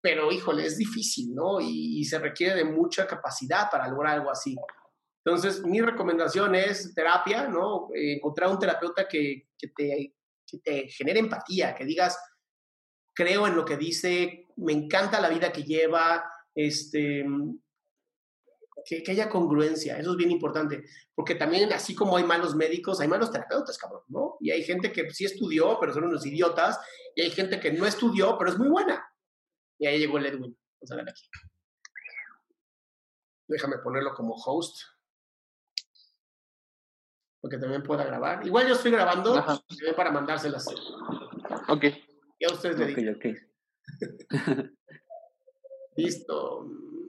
pero híjole, es difícil, ¿no? Y, se requiere de mucha capacidad para lograr algo así. Entonces, mi recomendación es terapia, ¿no? Encontrar un terapeuta que, que, te, que te genere empatía, que digas, creo en lo que dice, me encanta la vida que lleva, este, que, que, haya congruencia, eso es bien importante, porque también así como hay malos médicos, hay malos terapeutas, cabrón, ¿no? Y hay gente que sí estudió, pero son unos idiotas, y hay gente que no estudió, pero es muy buena. Y ahí llegó el Edwin. Vamos a ver aquí. Déjame ponerlo como host. Porque también pueda grabar. Igual yo estoy grabando para mandárselas. Ok. Y a ustedes le digo. (laughs) Listo.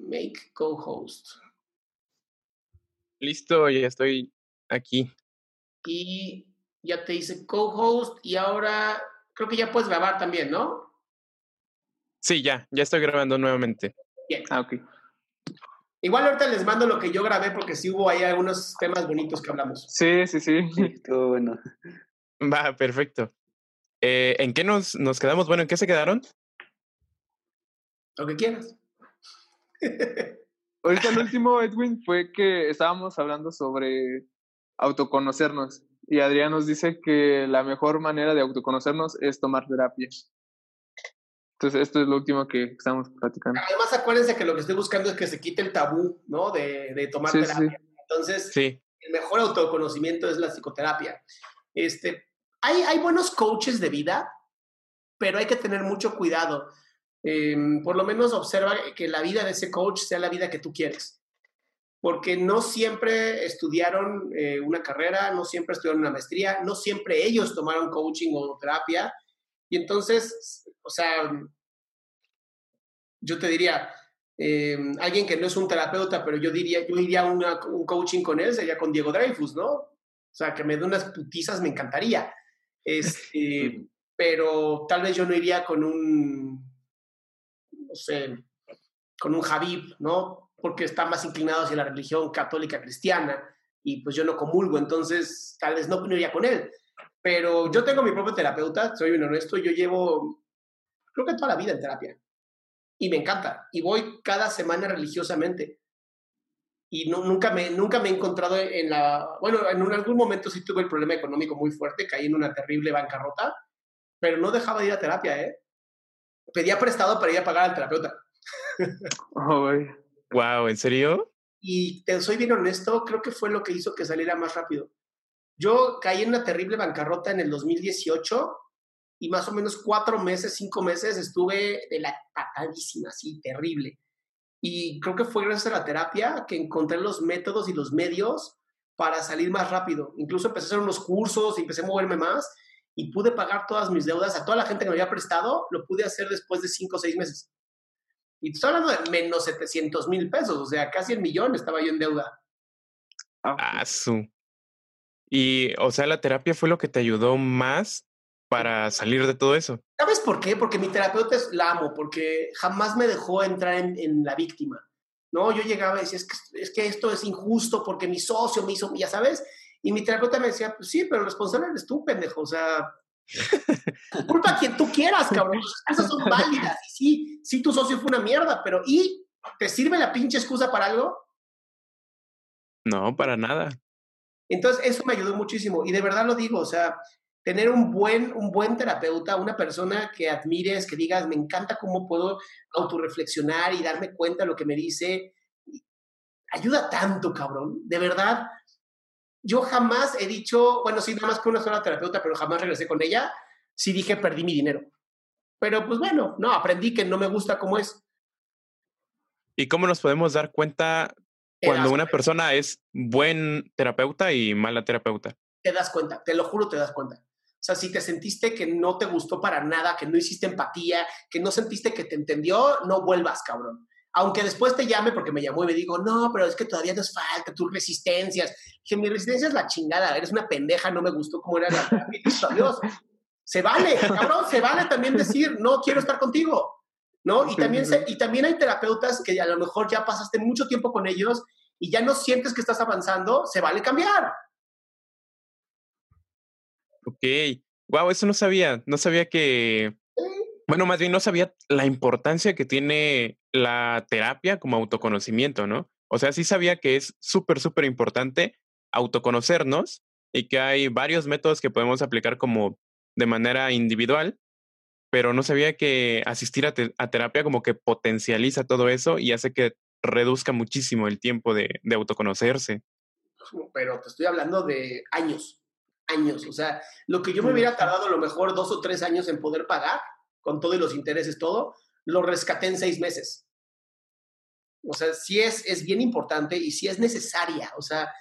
Make co-host. Listo, ya estoy aquí. Y ya te hice co-host y ahora creo que ya puedes grabar también, ¿no? Sí, ya, ya estoy grabando nuevamente. Bien. Ah, ok. Igual ahorita les mando lo que yo grabé porque sí hubo ahí algunos temas bonitos que hablamos. Sí, sí, sí. (laughs) Todo bueno. Va, perfecto. Eh, ¿En qué nos, nos quedamos? Bueno, ¿en qué se quedaron? Lo que quieras. (laughs) Ahorita el último, Edwin, fue que estábamos hablando sobre autoconocernos. Y Adrián nos dice que la mejor manera de autoconocernos es tomar terapia. Entonces, esto es lo último que estamos platicando. Además, acuérdense que lo que estoy buscando es que se quite el tabú, ¿no? De, de tomar terapia. Entonces, el mejor autoconocimiento es la psicoterapia. Este, hay, hay buenos coaches de vida, pero hay que tener mucho cuidado. Em, por lo menos observa que la vida de ese coach sea la vida que tú quieres. Porque no siempre estudiaron eh, una carrera, no siempre estudiaron una maestría, no siempre ellos tomaron coaching o terapia. Y entonces o sea, yo te diría, em, alguien que no es un terapeuta, pero yo diría, yo iría a un coaching con él, sería con Diego Dreyfus, ¿no? O sea, que me dé unas putizas me encantaría. Este, (laughs) pero tal vez yo no iría con un, no sé, con un Javib, ¿no? Porque está más inclinado hacia la religión católica cristiana y pues yo no comulgo, entonces tal vez no, no iría con él. Pero yo tengo mi propio terapeuta, soy un honesto, yo llevo creo que toda la vida en terapia. Y me encanta. Y voy cada semana religiosamente. Y no, nunca, me, nunca me he encontrado en la... Bueno, en algún momento sí tuve el problema económico muy fuerte, caí en una terrible bancarrota, pero no dejaba de ir a terapia, ¿eh? Pedía prestado para ir a pagar al terapeuta. (laughs) Oh, wow, ¿en serio? Y te soy bien honesto, creo que fue lo que hizo que saliera más rápido. Yo caí en una terrible bancarrota en el 2018 y más o menos cuatro meses, cinco meses estuve de la patadísima, así, terrible. Y creo que fue gracias a la terapia que encontré los métodos y los medios para salir más rápido. Incluso empecé a hacer unos cursos empecé a moverme más y pude pagar todas mis deudas a toda la gente que me había prestado, lo pude hacer después de cinco o seis meses. Y estoy hablando de menos 700 mil pesos, o sea, casi el millón estaba yo en deuda. Ah, su. Y, o sea, la terapia fue lo que te ayudó más para salir de todo eso. ¿Sabes por qué? Porque mi terapeuta es, la amo, porque jamás me dejó entrar en, la víctima. ¿no? Yo llegaba y decía, es que, es que esto es injusto porque mi socio me hizo, ya sabes, y mi terapeuta me decía, pues sí, pero el responsable eres tú, pendejo, o sea, (laughs) culpa a quien tú quieras, cabrón, excusas son (laughs) válidas, y sí, sí, tu socio fue una mierda, pero ¿y te sirve la pinche excusa para algo? No, para nada. Entonces, eso me ayudó muchísimo, y de verdad lo digo, o sea, tener un buen, un buen terapeuta, una persona que admires, que digas, me encanta cómo puedo autorreflexionar y darme cuenta de lo que me dice, ayuda tanto, cabrón. De verdad, yo jamás he dicho, bueno, sí, nada más que una sola terapeuta, pero jamás regresé con ella, sí dije, perdí mi dinero. Pero pues bueno, no, aprendí que no me gusta cómo es. ¿Y cómo nos podemos dar cuenta cuando una persona es buen terapeuta y mala terapeuta? Te das cuenta, te lo juro, te das cuenta. O sea, si te sentiste que no te gustó para nada, que no hiciste empatía, que no sentiste que te entendió, no vuelvas, cabrón. Aunque después te llame porque me llamó y me digo, no, pero es que todavía nos falta tus resistencias. Que mi resistencia es la chingada, eres una pendeja, no me gustó cómo era la (laughs) Dios. Se vale, cabrón, se vale también decir, no quiero estar contigo. ¿No? Y también, y también hay terapeutas que a lo mejor ya pasaste mucho tiempo con ellos y ya no sientes que estás avanzando, se vale cambiar. Ok. Wow, eso no sabía. No sabía que. Bueno, más bien no sabía la importancia que tiene la terapia como autoconocimiento, ¿no? O sea, sí sabía que es súper, súper importante autoconocernos y que hay varios métodos que podemos aplicar como de manera individual, pero no sabía que asistir a, terapia como que potencializa todo eso y hace que reduzca muchísimo el tiempo de, de autoconocerse. Pero te estoy hablando de años, años. O sea, lo que yo me hubiera tardado a lo mejor dos o tres años en poder pagar, con todos los intereses, todo, lo rescaté en seis meses. O sea, sí es, es bien importante y sí es necesaria. O sea,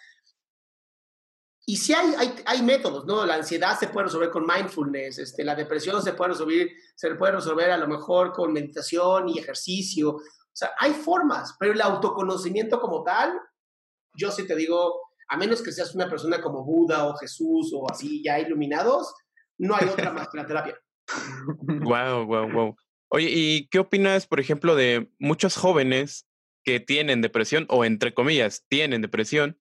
y sí hay, hay, hay, métodos, ¿no? La ansiedad se puede resolver con mindfulness, este, la depresión se puede resolver, se puede resolver a lo mejor con meditación y ejercicio. O sea, hay formas, pero el autoconocimiento como tal, yo sí te digo, a menos que seas una persona como Buda o Jesús o así ya iluminados, no hay otra más que la terapia. Wow, wow, wow. Oye, ¿y qué opinas, por ejemplo, de muchos jóvenes que tienen depresión o entre comillas tienen depresión?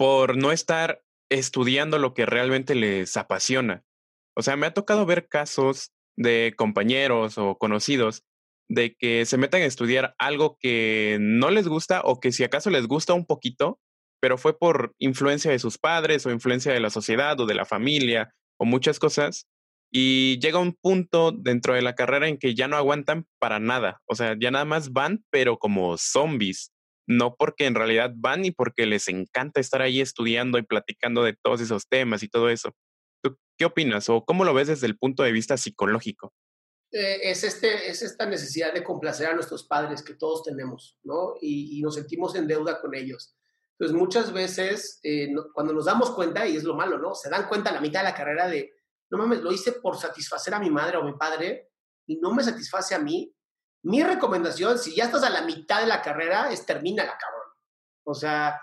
por no estar estudiando lo que realmente les apasiona. O sea, me ha tocado ver casos de compañeros o conocidos de que se metan a estudiar algo que no les gusta o que si acaso les gusta un poquito, pero fue por influencia de sus padres o influencia de la sociedad o de la familia o muchas cosas. Y llega un punto dentro de la carrera en que ya no aguantan para nada. O sea, ya nada más van, pero como zombies no porque en realidad van y porque les encanta estar ahí estudiando y platicando de todos esos temas y todo eso. ¿Tú qué opinas o cómo lo ves desde el punto de vista psicológico? Eh, es, este, es esta necesidad de complacer a nuestros padres que todos tenemos, ¿no? Y, nos sentimos en deuda con ellos. Entonces, muchas veces, eh, cuando nos damos cuenta, y es lo malo, ¿no? Se dan cuenta a la mitad de la carrera de, no mames, lo hice por satisfacer a mi madre o mi padre y no me satisface a mí, mi recomendación, si ya estás a la mitad de la carrera, es termínala, cabrón. O sea,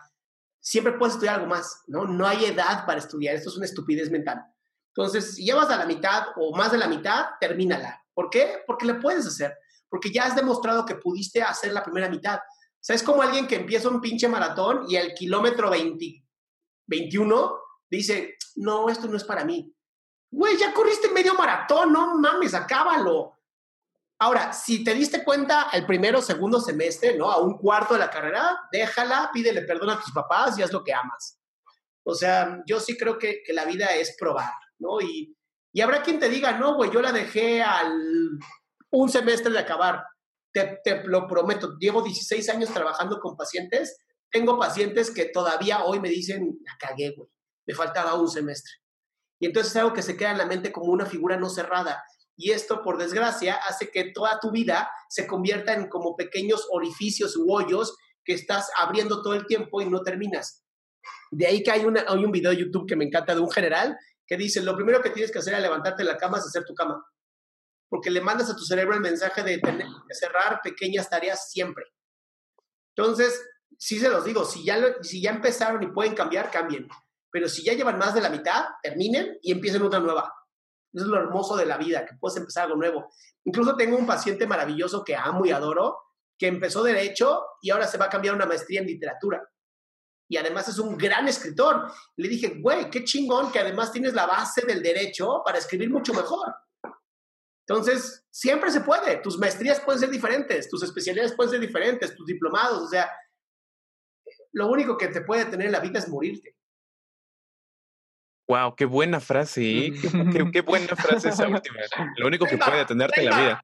siempre puedes estudiar algo más, ¿no? No hay edad para estudiar, esto es una estupidez mental. Entonces, si ya vas a la mitad o más de la mitad, termínala. ¿Por qué? Porque le puedes hacer, porque ya has demostrado que pudiste hacer la primera mitad. O sea, es como alguien que empieza un pinche maratón y al kilómetro 20, 21 dice, no, esto no es para mí. Güey, ya corriste medio maratón, no mames, acábalo. Ahora, si te diste cuenta al primero o segundo semestre, ¿no? A un cuarto de la carrera, déjala, pídele perdón a tus papás y haz lo que amas. O sea, yo sí creo que, la vida es probar, ¿no? Y, y habrá quien te diga, no, güey, yo la dejé al un semestre de acabar. Te, lo prometo, llevo 16 años trabajando con pacientes. Tengo pacientes que todavía hoy me dicen, la cagué, güey, me faltaba un semestre. Y entonces es algo que se queda en la mente como una figura no cerrada. Y esto, por desgracia, hace que toda tu vida se convierta en como pequeños orificios u hoyos que estás abriendo todo el tiempo y no terminas. De ahí que hay, una, hay un video de YouTube que me encanta de un general que dice, lo primero que tienes que hacer al levantarte de la cama es hacer tu cama. Porque le mandas a tu cerebro el mensaje de tener que cerrar pequeñas tareas siempre. Entonces, sí se los digo, si ya, si ya empezaron y pueden cambiar, cambien. Pero si ya llevan más de la mitad, terminen y empiecen otra nueva. Eso es lo hermoso de la vida, que puedes empezar algo nuevo. Incluso tengo un paciente maravilloso que amo y adoro, que empezó derecho y ahora se va a cambiar una maestría en literatura. Y además es un gran escritor. Le dije, güey, qué chingón que además tienes la base del derecho para escribir mucho mejor. Entonces, siempre se puede. Tus maestrías pueden ser diferentes, tus especialidades pueden ser diferentes, tus diplomados, o sea, lo único que te puede tener en la vida es morirte. Wow, qué buena frase, ¿eh? qué, buena frase esa (laughs) última. Lo único que puede detenerte en la vida.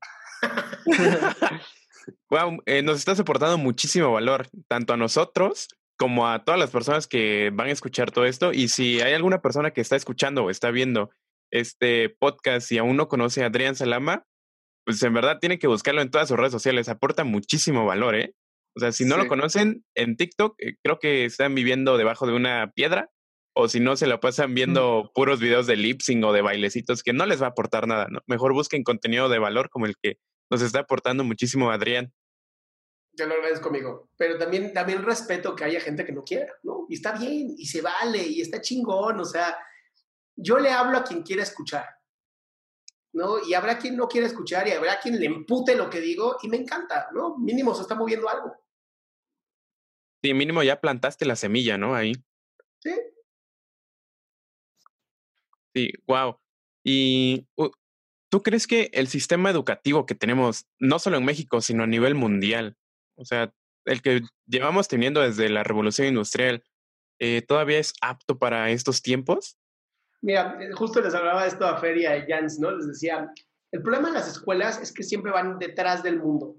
wow, eh, nos estás aportando muchísimo valor, tanto a nosotros como a todas las personas que van a escuchar todo esto. Y si hay alguna persona que está escuchando o está viendo este podcast y aún no conoce a Adrián Salama, pues en verdad tiene que buscarlo en todas sus redes sociales. Aporta muchísimo valor, ¿eh? O sea, si no lo conocen en TikTok, eh, creo que están viviendo debajo de una piedra o si no se la pasan viendo puros videos de lip sync o de bailecitos que no les va a aportar nada, ¿no? Mejor busquen contenido de valor como el que nos está aportando muchísimo Adrián. Yo lo agradezco, amigo. Pero también, también respeto que haya gente que no quiera, ¿no? Y está bien, y se vale, y está chingón. O sea, yo le hablo a quien quiera escuchar, ¿no? Y habrá quien no quiera escuchar, y habrá quien le empute lo que digo, y me encanta, ¿no? Mínimo se está moviendo algo. Sí, mínimo ya plantaste la semilla, ¿no? Ahí. Sí, Sí, wow. Y ¿tú crees que el sistema educativo que tenemos, no solo en México, sino a nivel mundial, o sea, el que llevamos teniendo desde la revolución industrial, eh, todavía es apto para estos tiempos? Mira, eh, justo les hablaba de esto a Feria y Jans, ¿no? Les decía, el problema de las escuelas es que siempre van detrás del mundo.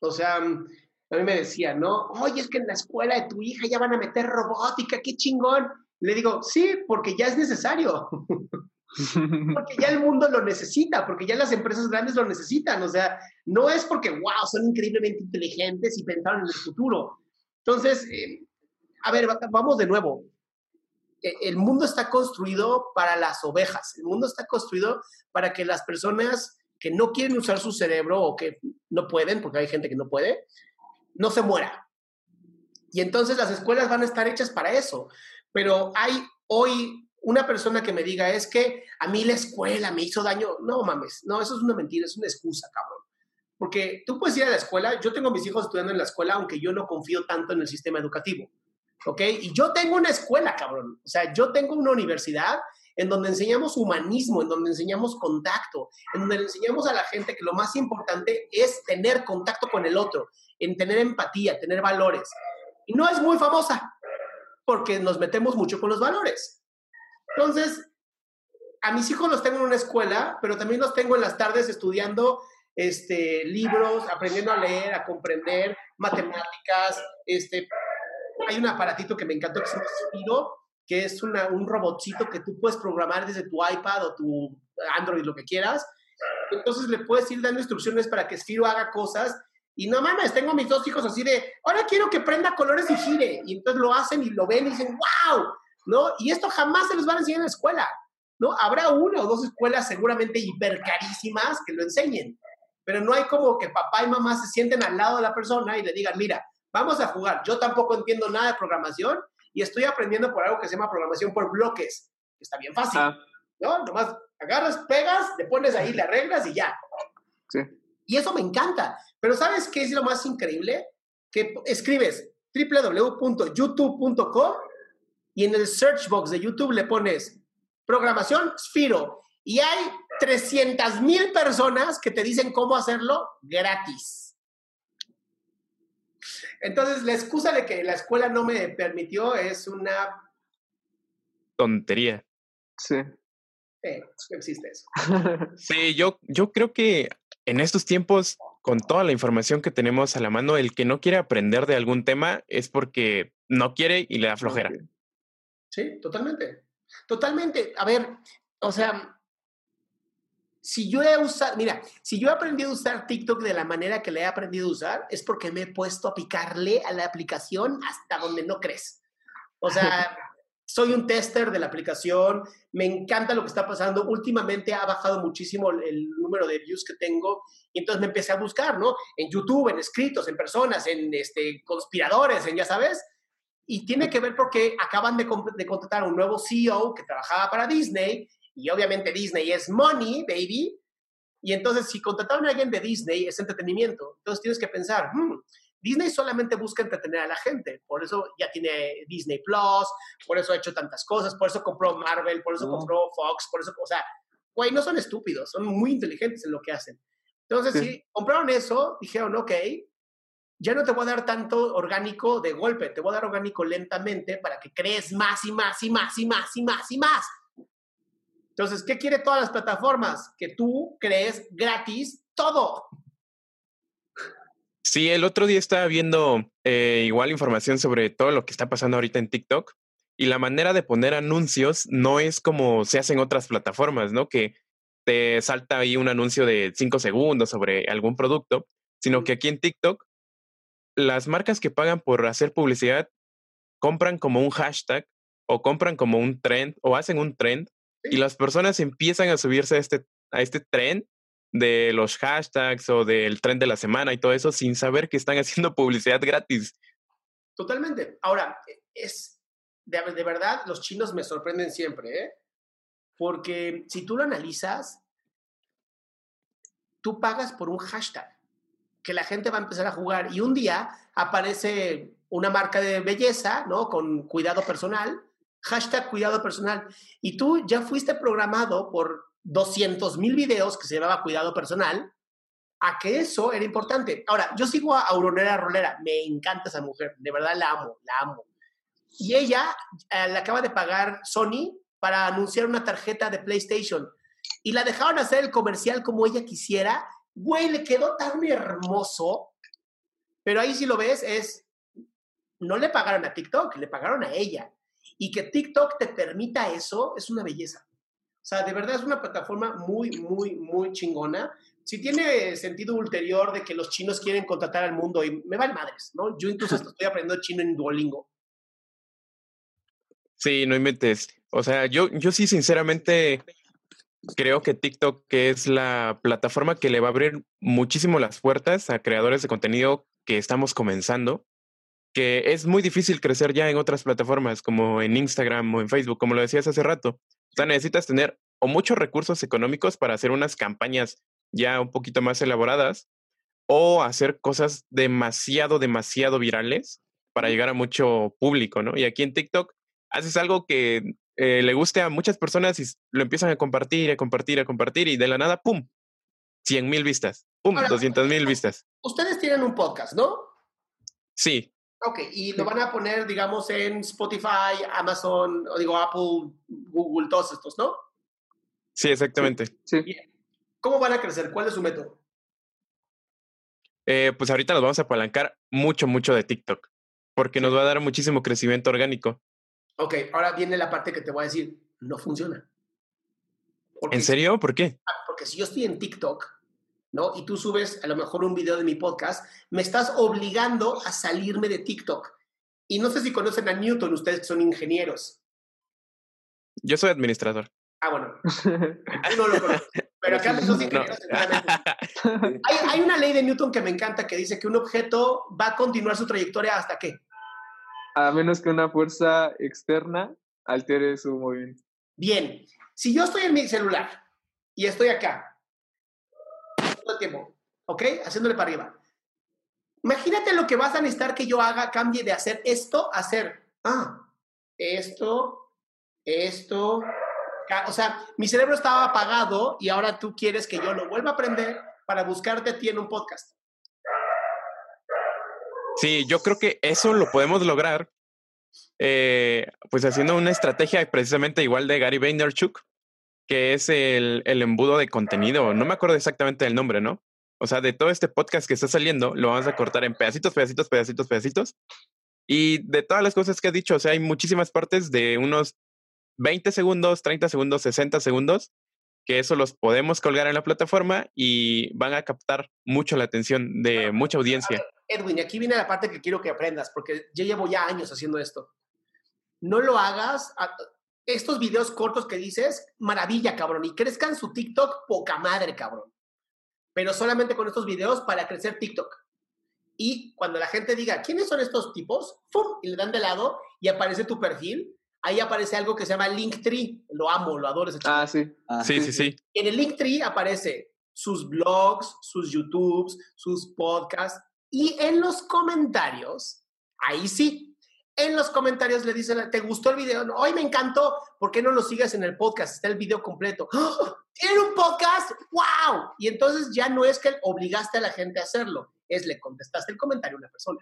O sea, a mí me decían, ¿no? Oye, es que en la escuela de tu hija ya van a meter robótica, qué chingón. Le digo, sí, porque ya es necesario. (laughs) porque ya el mundo lo necesita, porque ya las empresas grandes lo necesitan. O sea, no es porque, wow, son increíblemente inteligentes y pensaron en el futuro. Entonces, eh, a ver, vamos de nuevo. E, el mundo está construido para las ovejas. El mundo está construido para que las personas que no quieren usar su cerebro o que no pueden, porque hay gente que no puede, no se muera. Y entonces las escuelas van a estar hechas para eso. Pero hay hoy una persona que me diga, es que a mí la escuela me hizo daño. No mames, no, eso es una mentira, es una excusa, cabrón. Porque tú puedes ir a la escuela, yo tengo mis hijos estudiando en la escuela, aunque yo no confío tanto en el sistema educativo. ¿Ok? Y yo tengo una escuela, cabrón. O sea, yo tengo una universidad en donde enseñamos humanismo, en donde enseñamos contacto, en donde enseñamos a la gente que lo más importante es tener contacto con el otro, en tener empatía, tener valores. Y no es muy famosa, porque nos metemos mucho con los valores. Entonces, a mis hijos los tengo en una escuela, pero también los tengo en las tardes estudiando este, libros, aprendiendo a leer, a comprender, matemáticas. Este, hay un aparatito que me encantó que se llama Spiro, que es una, un robotcito que tú puedes programar desde tu iPad o tu Android, lo que quieras. Entonces le puedes ir dando instrucciones para que Spiro haga cosas. Y no mames, tengo a mis dos hijos así de, ahora quiero que prenda colores y gire. Y entonces lo hacen y lo ven y dicen, wow, ¿no? Y esto jamás se les va a enseñar en la escuela, ¿no? Habrá una o dos escuelas seguramente hipercarísimas que lo enseñen. Pero no hay como que papá y mamá se sienten al lado de la persona y le digan, mira, vamos a jugar. Yo tampoco entiendo nada de programación, y estoy aprendiendo por algo que se llama programación por bloques, que está bien fácil, ah. ¿no? Nomás agarras, pegas, le pones ahí las reglas y ya. Sí. Y eso me encanta. Pero ¿sabes qué es lo más increíble? Que escribes www.youtube.com y en el search box de YouTube le pones programación Sphero y hay 300 mil personas que te dicen cómo hacerlo gratis. Entonces, la excusa de que la escuela no me permitió es una... Tontería. Sí. Sí, existe eso. (laughs) sí, yo, yo creo que en estos tiempos, con toda la información que tenemos a la mano, el que no quiere aprender de algún tema es porque no quiere y le da flojera. Sí, totalmente. Totalmente. A ver, o sea, si yo he usado, mira, si yo he aprendido a usar TikTok de la manera que le he aprendido a usar, es porque me he puesto a picarle a la aplicación hasta donde no crees. O sea, (laughs) soy un tester de la aplicación, me encanta lo que está pasando. Últimamente ha bajado muchísimo el, número de views que tengo y entonces me empecé a buscar, ¿no? En YouTube, en escritos, en personas, en este, conspiradores, en ya sabes. Y tiene que ver porque acaban de, de contratar a un nuevo CEO que trabajaba para Disney y obviamente Disney es money, baby. Y entonces, si contrataron a alguien de Disney, es entretenimiento. Entonces tienes que pensar, hmm, Disney solamente busca entretener a la gente. Por eso ya tiene Disney Plus, por eso ha hecho tantas cosas, por eso compró Marvel, por eso compró Fox, por eso, o sea, güey, no son estúpidos, son muy inteligentes en lo que hacen. Entonces, si compraron eso, dijeron, ok, ya no te voy a dar tanto orgánico de golpe, te voy a dar orgánico lentamente para que crees más y más y más y más y más y más. Entonces, ¿qué quiere todas las plataformas? Que tú crees gratis todo. Sí, el otro día estaba viendo eh, igual información sobre todo lo que está pasando ahorita en TikTok y la manera de poner anuncios no es como se hace en otras plataformas, ¿no? Que te salta ahí un anuncio de cinco segundos sobre algún producto, sino que aquí en TikTok las marcas que pagan por hacer publicidad compran como un hashtag o compran como un trend o hacen un trend y las personas empiezan a subirse a este, a este tren de los hashtags o del tren de la semana y todo eso sin saber que están haciendo (laughs) publicidad gratis. Totalmente. Ahora, e, es de, de verdad, los chinos me sorprenden siempre, ¿eh? Porque si tú lo analizas, tú pagas por un hashtag que la gente va a empezar a jugar y un día aparece una marca de belleza, ¿no? Con cuidado personal hashtag cuidado personal. Y tú ya fuiste programado por 200 mil videos que se llamaba cuidado personal, a que eso era importante. Ahora, yo sigo a Auronera Rolera, me encanta esa mujer, de verdad la amo, la amo. Y ella eh, le acaba de pagar Sony para anunciar una tarjeta de PlayStation. Y la dejaron hacer el comercial como ella quisiera. Güey, le quedó tan hermoso Pero ahí si lo ves es, no le pagaron a TikTok, le pagaron a ella. Y que TikTok te permita eso es una belleza. O sea, de verdad es una plataforma muy, muy, muy chingona. Si tiene sentido ulterior de que los chinos quieren contratar al mundo y me van madres, ¿no? Yo incluso (laughs) estoy aprendiendo chino en Duolingo. Sí, no inventes. O sea, yo, yo sí sinceramente creo que TikTok es la plataforma que le va a abrir muchísimo las puertas a creadores de contenido que estamos comenzando, que es muy difícil crecer ya en otras plataformas como en Instagram o en Facebook, como lo decías hace rato. O sea, necesitas tener o muchos recursos económicos para hacer unas campañas ya un poquito más elaboradas o hacer cosas demasiado, demasiado virales para llegar a mucho público, ¿no? Y aquí en TikTok haces algo que eh, le guste a muchas personas y lo empiezan a compartir, a compartir, a compartir y de la nada, ¡pum! 100 mil vistas, ¡pum! 200 mil vistas. Ustedes tienen un podcast, ¿no? Sí. Ok, y lo van a poner, digamos, en Spotify, Amazon, o digo, Apple, Google, todos estos, ¿no? Sí, exactamente. Sí. ¿Cómo van a crecer? ¿Cuál es su método? Eh, pues ahorita nos vamos a apalancar mucho, mucho de TikTok, porque nos va a dar muchísimo crecimiento orgánico. Ok, ahora viene la parte que te voy a decir, no funciona. ¿En serio? ¿Por qué? Ah, porque si yo estoy en TikTok, ¿no? Y tú subes a lo mejor un video de mi podcast, me estás obligando a salirme de TikTok. Y no sé si conocen a Newton, ustedes que son ingenieros. Yo soy administrador. Ah, bueno. (laughs) no lo conozco. Pero acá los ingenieros (laughs) hay, hay una ley de Newton que me encanta que dice que un objeto va a continuar su trayectoria hasta qué? a menos que una fuerza externa altere su movimiento. Bien, si yo estoy en mi celular y estoy acá, ¿ok? Haciéndole para arriba. Imagínate lo que vas a necesitar que yo haga, cambie de hacer esto a hacer, ah, esto, esto. O sea, mi cerebro estaba apagado y ahora tú quieres que yo lo vuelva a aprender para buscarte a ti en un podcast. Sí, yo creo que eso lo podemos lograr, eh, pues haciendo una estrategia precisamente igual de Gary Vaynerchuk, que es el, el embudo de contenido. No me acuerdo exactamente del nombre, ¿no? O sea, de todo este podcast que está saliendo, lo vamos a cortar en pedacitos, pedacitos, pedacitos, pedacitos. Y de todas las cosas que has dicho, o sea, hay muchísimas partes de unos 20 segundos, 30 segundos, 60 segundos, que eso los podemos colgar en la plataforma y van a captar mucho la atención de mucha audiencia. Edwin, aquí viene la parte que quiero que aprendas, porque yo llevo ya años haciendo esto. No lo hagas. Estos videos cortos que dices, maravilla, cabrón, y crezcan su TikTok poca madre, cabrón. Pero solamente con estos videos para crecer TikTok. Y cuando la gente diga, ¿quiénes son estos tipos? ¡Fum! Y le dan de lado y aparece tu perfil. Ahí aparece algo que se llama Linktree. Lo amo, lo adoro ese chico. Ah, sí. Ah, sí, sí, sí. En el Linktree aparece sus blogs, sus YouTubes, sus podcasts y en los comentarios, ahí sí, en los comentarios le dicen, ¿te gustó el video? Hoy me encantó, ¿por qué no lo sigues en el podcast? Está el video completo. ¡Oh! ¿Tiene un podcast? ¡Wow! Y entonces ya no es que obligaste a la gente a hacerlo, es le contestaste el comentario a una persona.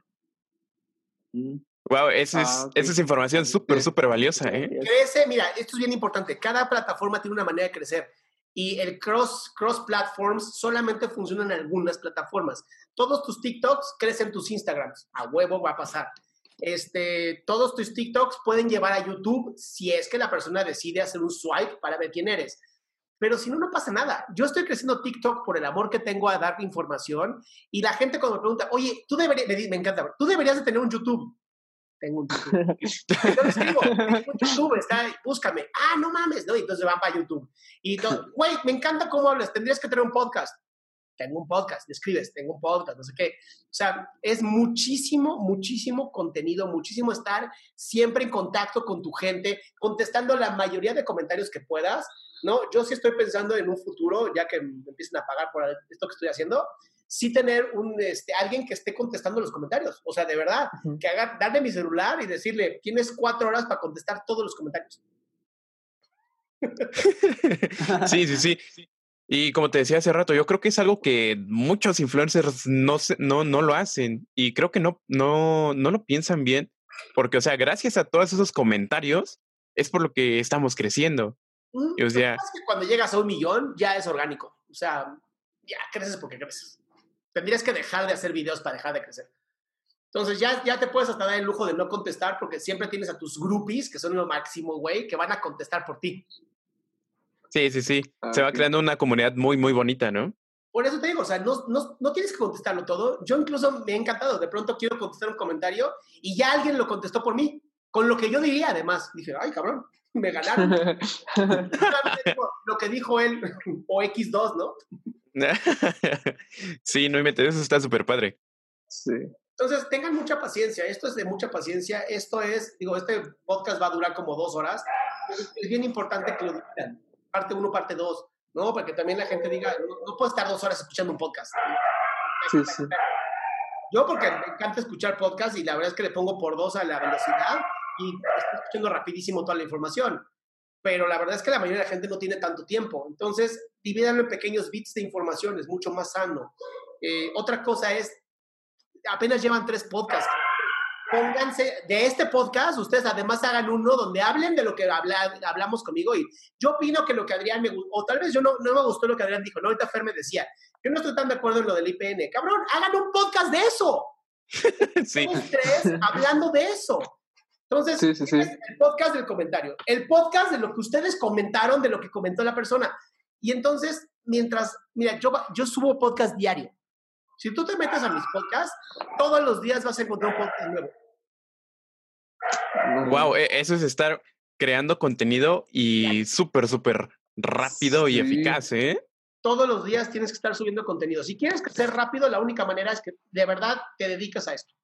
Wow, esa es, ah, esa es información súper, súper valiosa. ¿eh? Crece, mira, esto es bien importante. Cada plataforma tiene una manera de crecer y el cross, cross platforms solamente funciona en algunas plataformas. Todos tus TikToks crecen tus Instagrams. A huevo va a pasar. Este, todos tus TikToks pueden llevar a YouTube si es que la persona decide hacer un swipe para ver quién eres. Pero si no, no pasa nada. Yo estoy creciendo TikTok por el amor que tengo a dar información y la gente cuando me pregunta, oye, tú deberías, me, me encanta, tú deberías de tener un YouTube tengo un YouTube. Entonces digo, tengo un YouTube, está, búscame. Ah, no mames, ¿no? Y entonces van para YouTube. Y güey, me encanta cómo hablas, tendrías que tener un podcast. Tengo un podcast, escribes, tengo un podcast, no sé qué. O sea, es muchísimo, muchísimo contenido, muchísimo estar siempre en contacto con tu gente, contestando la mayoría de comentarios que puedas, ¿no? Yo sí estoy pensando en un futuro, ya que me empiecen a pagar por esto que estoy haciendo, sí tener un, este, alguien que esté contestando los comentarios. O sea, de verdad, que haga, darle mi celular y decirle, tienes cuatro horas para contestar todos los comentarios. (laughs) sí, sí, sí. Y como te decía hace rato, yo creo que es algo que muchos influencers no, no, no lo hacen y creo que no, no, no lo piensan bien, porque, o sea, gracias a todos esos comentarios es por lo que estamos creciendo. o sea, que cuando llegas a un millón ya es orgánico, o sea, ya creces porque creces. Tendrías que dejar de hacer videos para dejar de crecer. Entonces ya, ya te puedes hasta dar el lujo de no contestar porque siempre tienes a tus groupies, que son lo máximo, güey, que van a contestar por ti. Sí, sí, sí. Ah, Se va creando una comunidad muy, muy bonita, ¿no? Por eso te digo, o sea, no, no, no, tienes que contestarlo todo. Yo incluso me he encantado. De pronto quiero contestar un comentario y ya alguien lo contestó por mí, con lo que yo diría además. Dije, ay, cabrón, me ganaron. (laughs) lo que dijo él, (laughs) o X2, ¿no? (laughs) sí, no me eso está súper padre. Sí. Entonces, tengan mucha paciencia. Esto es de mucha paciencia. Esto es, digo, este podcast va a durar como dos horas. Es bien importante que lo digan. Parte uno, parte dos, ¿no? Para que también la gente diga, no, puedo estar dos horas escuchando un podcast. Sí, sí. Yo porque me encanta escuchar podcast y la verdad es que le pongo por dos a la velocidad y estoy escuchando rapidísimo toda la información. Pero la verdad es que la mayoría de la gente no tiene tanto tiempo. Entonces, divídanlo en pequeños bits de información, es mucho más sano. Eh, otra cosa es, apenas llevan tres podcasts. Pónganse, de este podcast, ustedes además hagan uno donde hablen de lo que hablamos conmigo. Y yo opino que lo que Adrián me o tal vez yo no, no me gustó lo que Adrián dijo, no, ahorita Fer me decía, yo no estoy tan de acuerdo en lo del IPN. Cabrón, hagan un podcast de eso. (laughs) sí. tres hablando de eso. Entonces, el podcast del comentario, el podcast de lo que ustedes comentaron, de lo que comentó la persona. Y entonces, mientras, mira, yo, yo subo podcast diario. Si tú te metes a mis podcasts, todos los días vas a encontrar un podcast nuevo. Wow, e, eso es estar creando contenido y súper, súper rápido y eficaz, ¿eh? Todos los días tienes que estar subiendo contenido. Si quieres crecer rápido, la única manera es que de verdad te dedicas a esto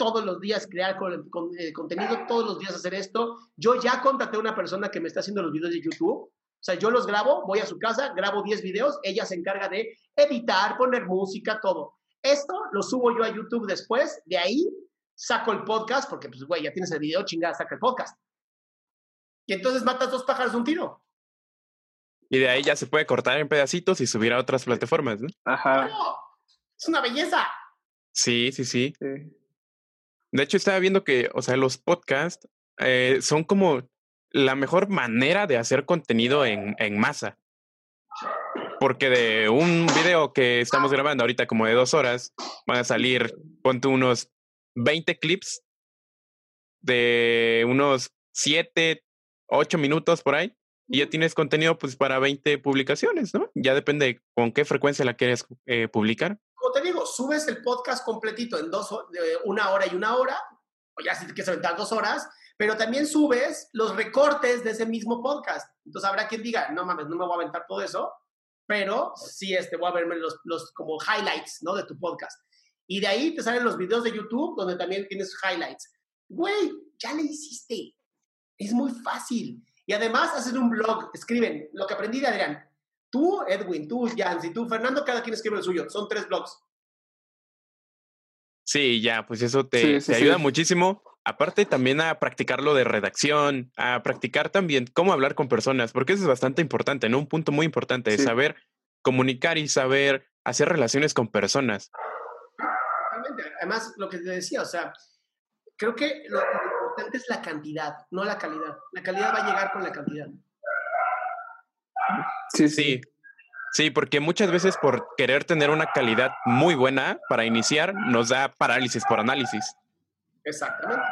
todos los días crear con, eh, contenido, todos los días hacer esto. Yo ya contraté a una persona que me está haciendo los videos de YouTube. O sea, yo los grabo, voy a su casa, grabo 10 videos, ella se encarga de editar, poner música, todo. Esto lo subo yo a YouTube después, de ahí saco el podcast, porque pues, güey, ya tienes el video, chingada, saca el podcast. Y entonces matas dos pájaros de un tiro. Y de ahí ya se puede cortar en pedacitos y subir a otras plataformas, ¿no? Ajá. es una belleza. Sí, sí, sí. sí. De hecho, estaba viendo que, o sea, los podcasts eh, son como la mejor manera de hacer contenido en, en masa. Porque de un video que estamos grabando ahorita como de dos horas, van a salir, ponte unos 20 clips de unos 7, 8 minutos por ahí. Y ya tienes contenido pues para 20 publicaciones, ¿no? Ya depende con qué frecuencia la quieres eh, publicar como te digo, subes el podcast completito en dos, de una hora y una hora, o ya si te quieres aventar dos horas, pero también subes los recortes de ese mismo podcast. Entonces habrá quien diga, no mames, no me voy a aventar todo eso, pero sí este, voy a verme los, los como highlights, ¿no? De tu podcast. Y de ahí te salen los videos de YouTube donde también tienes highlights. Güey, ya le hiciste. Es muy fácil. Y además hacen un blog, escriben lo que aprendí de Adrián. Tú, Edwin, tú, Jans y tú, Fernando, cada quien escribe el suyo. Son tres blogs. Sí, ya, pues eso te, ayuda muchísimo. Aparte también a practicar lo de redacción, a practicar también cómo hablar con personas, porque eso es bastante importante, ¿no? Un punto muy importante, es saber comunicar y saber hacer relaciones con personas. Además, lo que te decía, o sea, creo que lo importante es la cantidad, no la calidad. La calidad va a llegar con la cantidad. Sí, sí. Sí, porque muchas veces por querer tener una calidad muy buena para iniciar, nos da parálisis por análisis. Exactamente.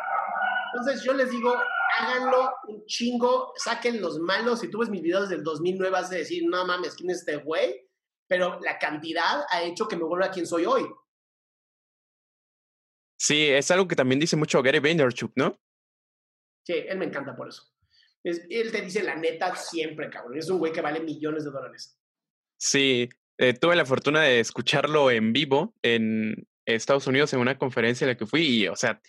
Entonces yo les digo, háganlo un chingo, saquen los malos. Si tú ves mis videos del 2009, vas a decir, no mames, ¿quién es este güey? Pero la cantidad ha hecho que me vuelva a quien soy hoy. Sí, es algo que también dice mucho Gary Vaynerchuk, ¿no? Sí, él me encanta por eso él te dice la neta siempre, cabrón. Es un güey que vale millones de dólares. Sí, eh, tuve la fortuna de escucharlo en vivo en Estados Unidos en una conferencia en la que fui y, o sea,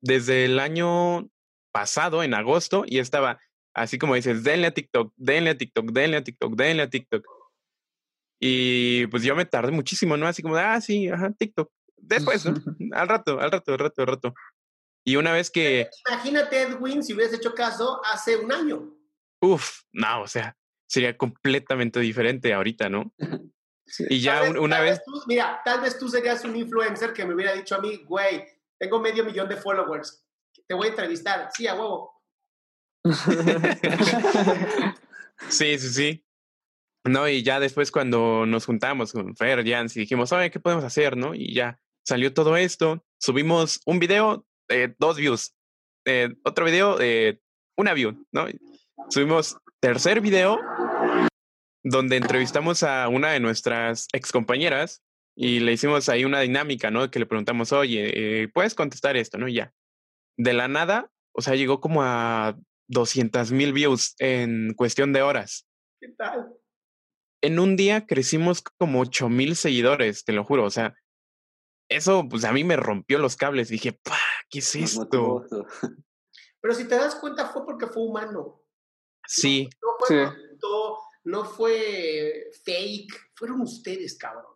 desde el año pasado, en agosto, y estaba así como dices, denle a TikTok, denle a TikTok, denle a TikTok, denle a TikTok. Y pues yo me tardé muchísimo, ¿no? Así como, ah, sí, ajá, TikTok. Después, ¿no? (laughs) al rato, al rato, al rato, al rato. Y una vez que... Imagínate, Edwin, si hubieras hecho caso hace un año. Uf, no, o sea, sería completamente diferente ahorita, ¿no? (laughs) Y ya una vez... mira, tal vez tú serías un influencer que me hubiera dicho a mí, güey, tengo medio millón de followers, te voy a entrevistar. Sí, a huevo. (laughs) sí, sí, sí. No, y ya después cuando nos juntamos con Fer, Jans, y dijimos, oye, ¿qué podemos hacer, no? Y ya salió todo esto, subimos un video, eh, dos views, eh, otro video, eh, una view, ¿no? Subimos tercer video donde entrevistamos a una de nuestras ex compañeras y le hicimos ahí una dinámica, ¿no? Que le preguntamos, oye, ¿puedes contestar esto, no? Y ya. De la nada, o sea, llegó como a 200 mil views en cuestión de horas. ¿Qué tal? En un día crecimos como 8 mil seguidores, te lo juro. O sea, eso pues a mí me rompió los cables. Dije, ¡pah! ¿Qué es esto? (laughs) Pero si te das cuenta fue porque fue humano. Sí. No, fue, no fue fake, fueron ustedes, cabrón.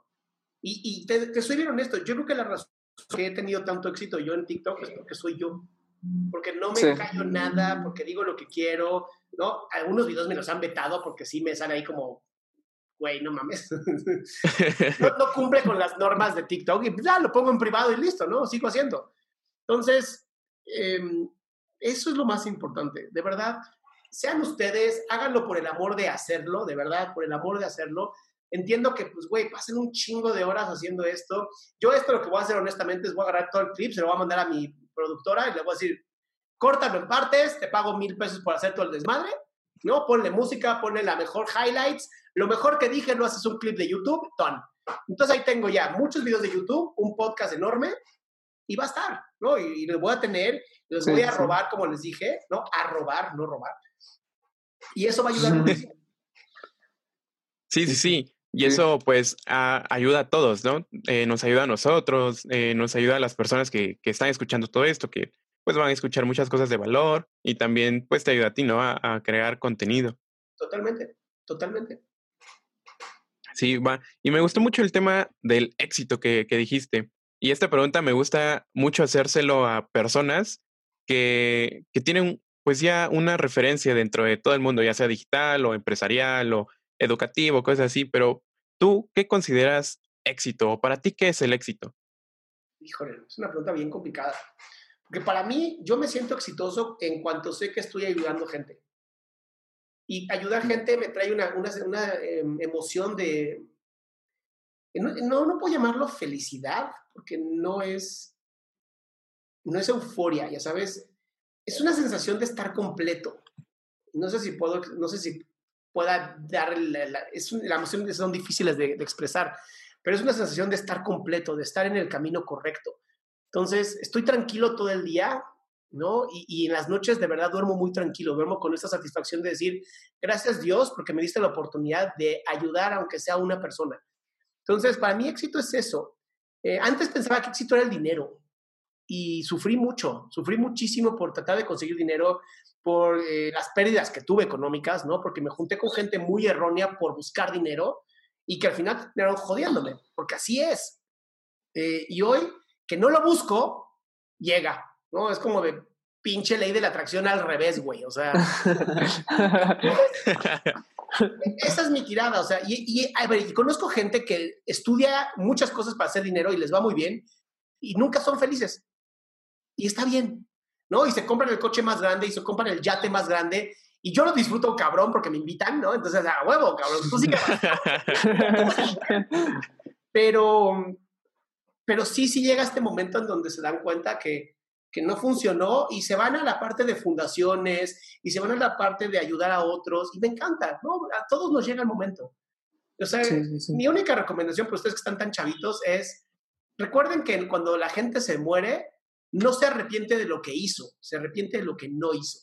Y, y te, te, soy bien honesto, yo creo que la razón que he tenido tanto éxito yo en TikTok es porque soy yo. Porque no me callo nada, porque digo lo que quiero, ¿no? Algunos videos me los han vetado porque sí me sale ahí como, güey, no mames. (laughs) (laughs) no, cumple con las normas de TikTok y ya lo pongo en privado y listo, ¿no? Sigo haciendo. Entonces, em, eso es lo más importante. De verdad, sean ustedes, háganlo por el amor de hacerlo, de verdad, por el amor de hacerlo. Entiendo que, pues, güey, pasen un chingo de horas haciendo esto. Yo esto lo que voy a hacer honestamente es voy a agarrar todo el clip, se lo voy a mandar a mi productora y le voy a decir, córtalo en partes, te pago mil pesos por hacer todo el desmadre, ¿no? Ponle música, ponle la mejor highlights, lo mejor que dije, lo haces un clip de YouTube, ton. Entonces ahí tengo ya muchos videos de YouTube, un podcast enorme y va a estar, ¿no? Y, y los voy a tener, los voy a robar, como les dije, ¿no? A robar, no robar. Y eso va a ayudar muchísimo. Sí, sí, sí. Y eso pues ayuda a todos, ¿no? Eh, nos ayuda a nosotros, eh, nos ayuda a las personas que, que, están escuchando todo esto, que pues van a escuchar muchas cosas de valor y también pues te ayuda a ti, ¿no? A, a crear contenido. Totalmente, totalmente. Sí, va. Y me gustó mucho el tema del éxito que, que dijiste. Y esta pregunta me gusta mucho hacérselo a personas que, que tienen pues ya una referencia dentro de todo el mundo, ya sea digital o empresarial o educativo, cosas así, pero tú, ¿qué consideras éxito? ¿O para ti qué es el éxito? Híjole, es una pregunta bien complicada. Porque para mí, yo me siento exitoso en cuanto sé que estoy ayudando gente. Y ayudar gente me trae una, una, una em, emoción de... No, no, puedo llamarlo felicidad, porque no es... No es euforia, ya sabes. Es una sensación de estar completo. No sé si puedo, no sé si pueda dar, la, es la emoción son difíciles de, de, expresar, pero es una sensación de estar completo, de estar en el camino correcto. Entonces, estoy tranquilo todo el día, ¿no? Y, y, en las noches de verdad duermo muy tranquilo, duermo con esa satisfacción de decir, gracias Dios porque me diste la oportunidad de ayudar aunque sea una persona. Entonces, para mí éxito es eso. Eh, antes pensaba que éxito era el dinero y sufrí mucho, sufrí muchísimo por tratar de conseguir dinero, por eh, las pérdidas que tuve económicas, ¿no? Porque me junté con gente muy errónea por buscar dinero y que al final terminaron jodiéndome, porque así es. Eh, y hoy, que no lo busco, llega, ¿no? Es como de pinche ley de la atracción al revés, güey, o sea. (laughs) esa es mi tirada, o sea, y, y, a ver, y conozco gente que estudia muchas cosas para hacer dinero y les va muy bien y nunca son felices. Y está bien, ¿no? Y se compran el coche más grande y se compran el yate más grande. Y yo lo disfruto, cabrón, porque me invitan, ¿no? Entonces, a huevo, cabrón, tú sí que (laughs) pero, pero sí, sí llega este momento en donde se dan cuenta que, que no funcionó y se van a la parte de fundaciones y se van a la parte de ayudar a otros. Y me encanta, ¿no? A todos nos llega el momento. O sea, sí, sí, sí. mi única recomendación para ustedes que están tan chavitos es, recuerden que cuando la gente se muere, no se arrepiente de lo que hizo, se arrepiente de lo que no hizo.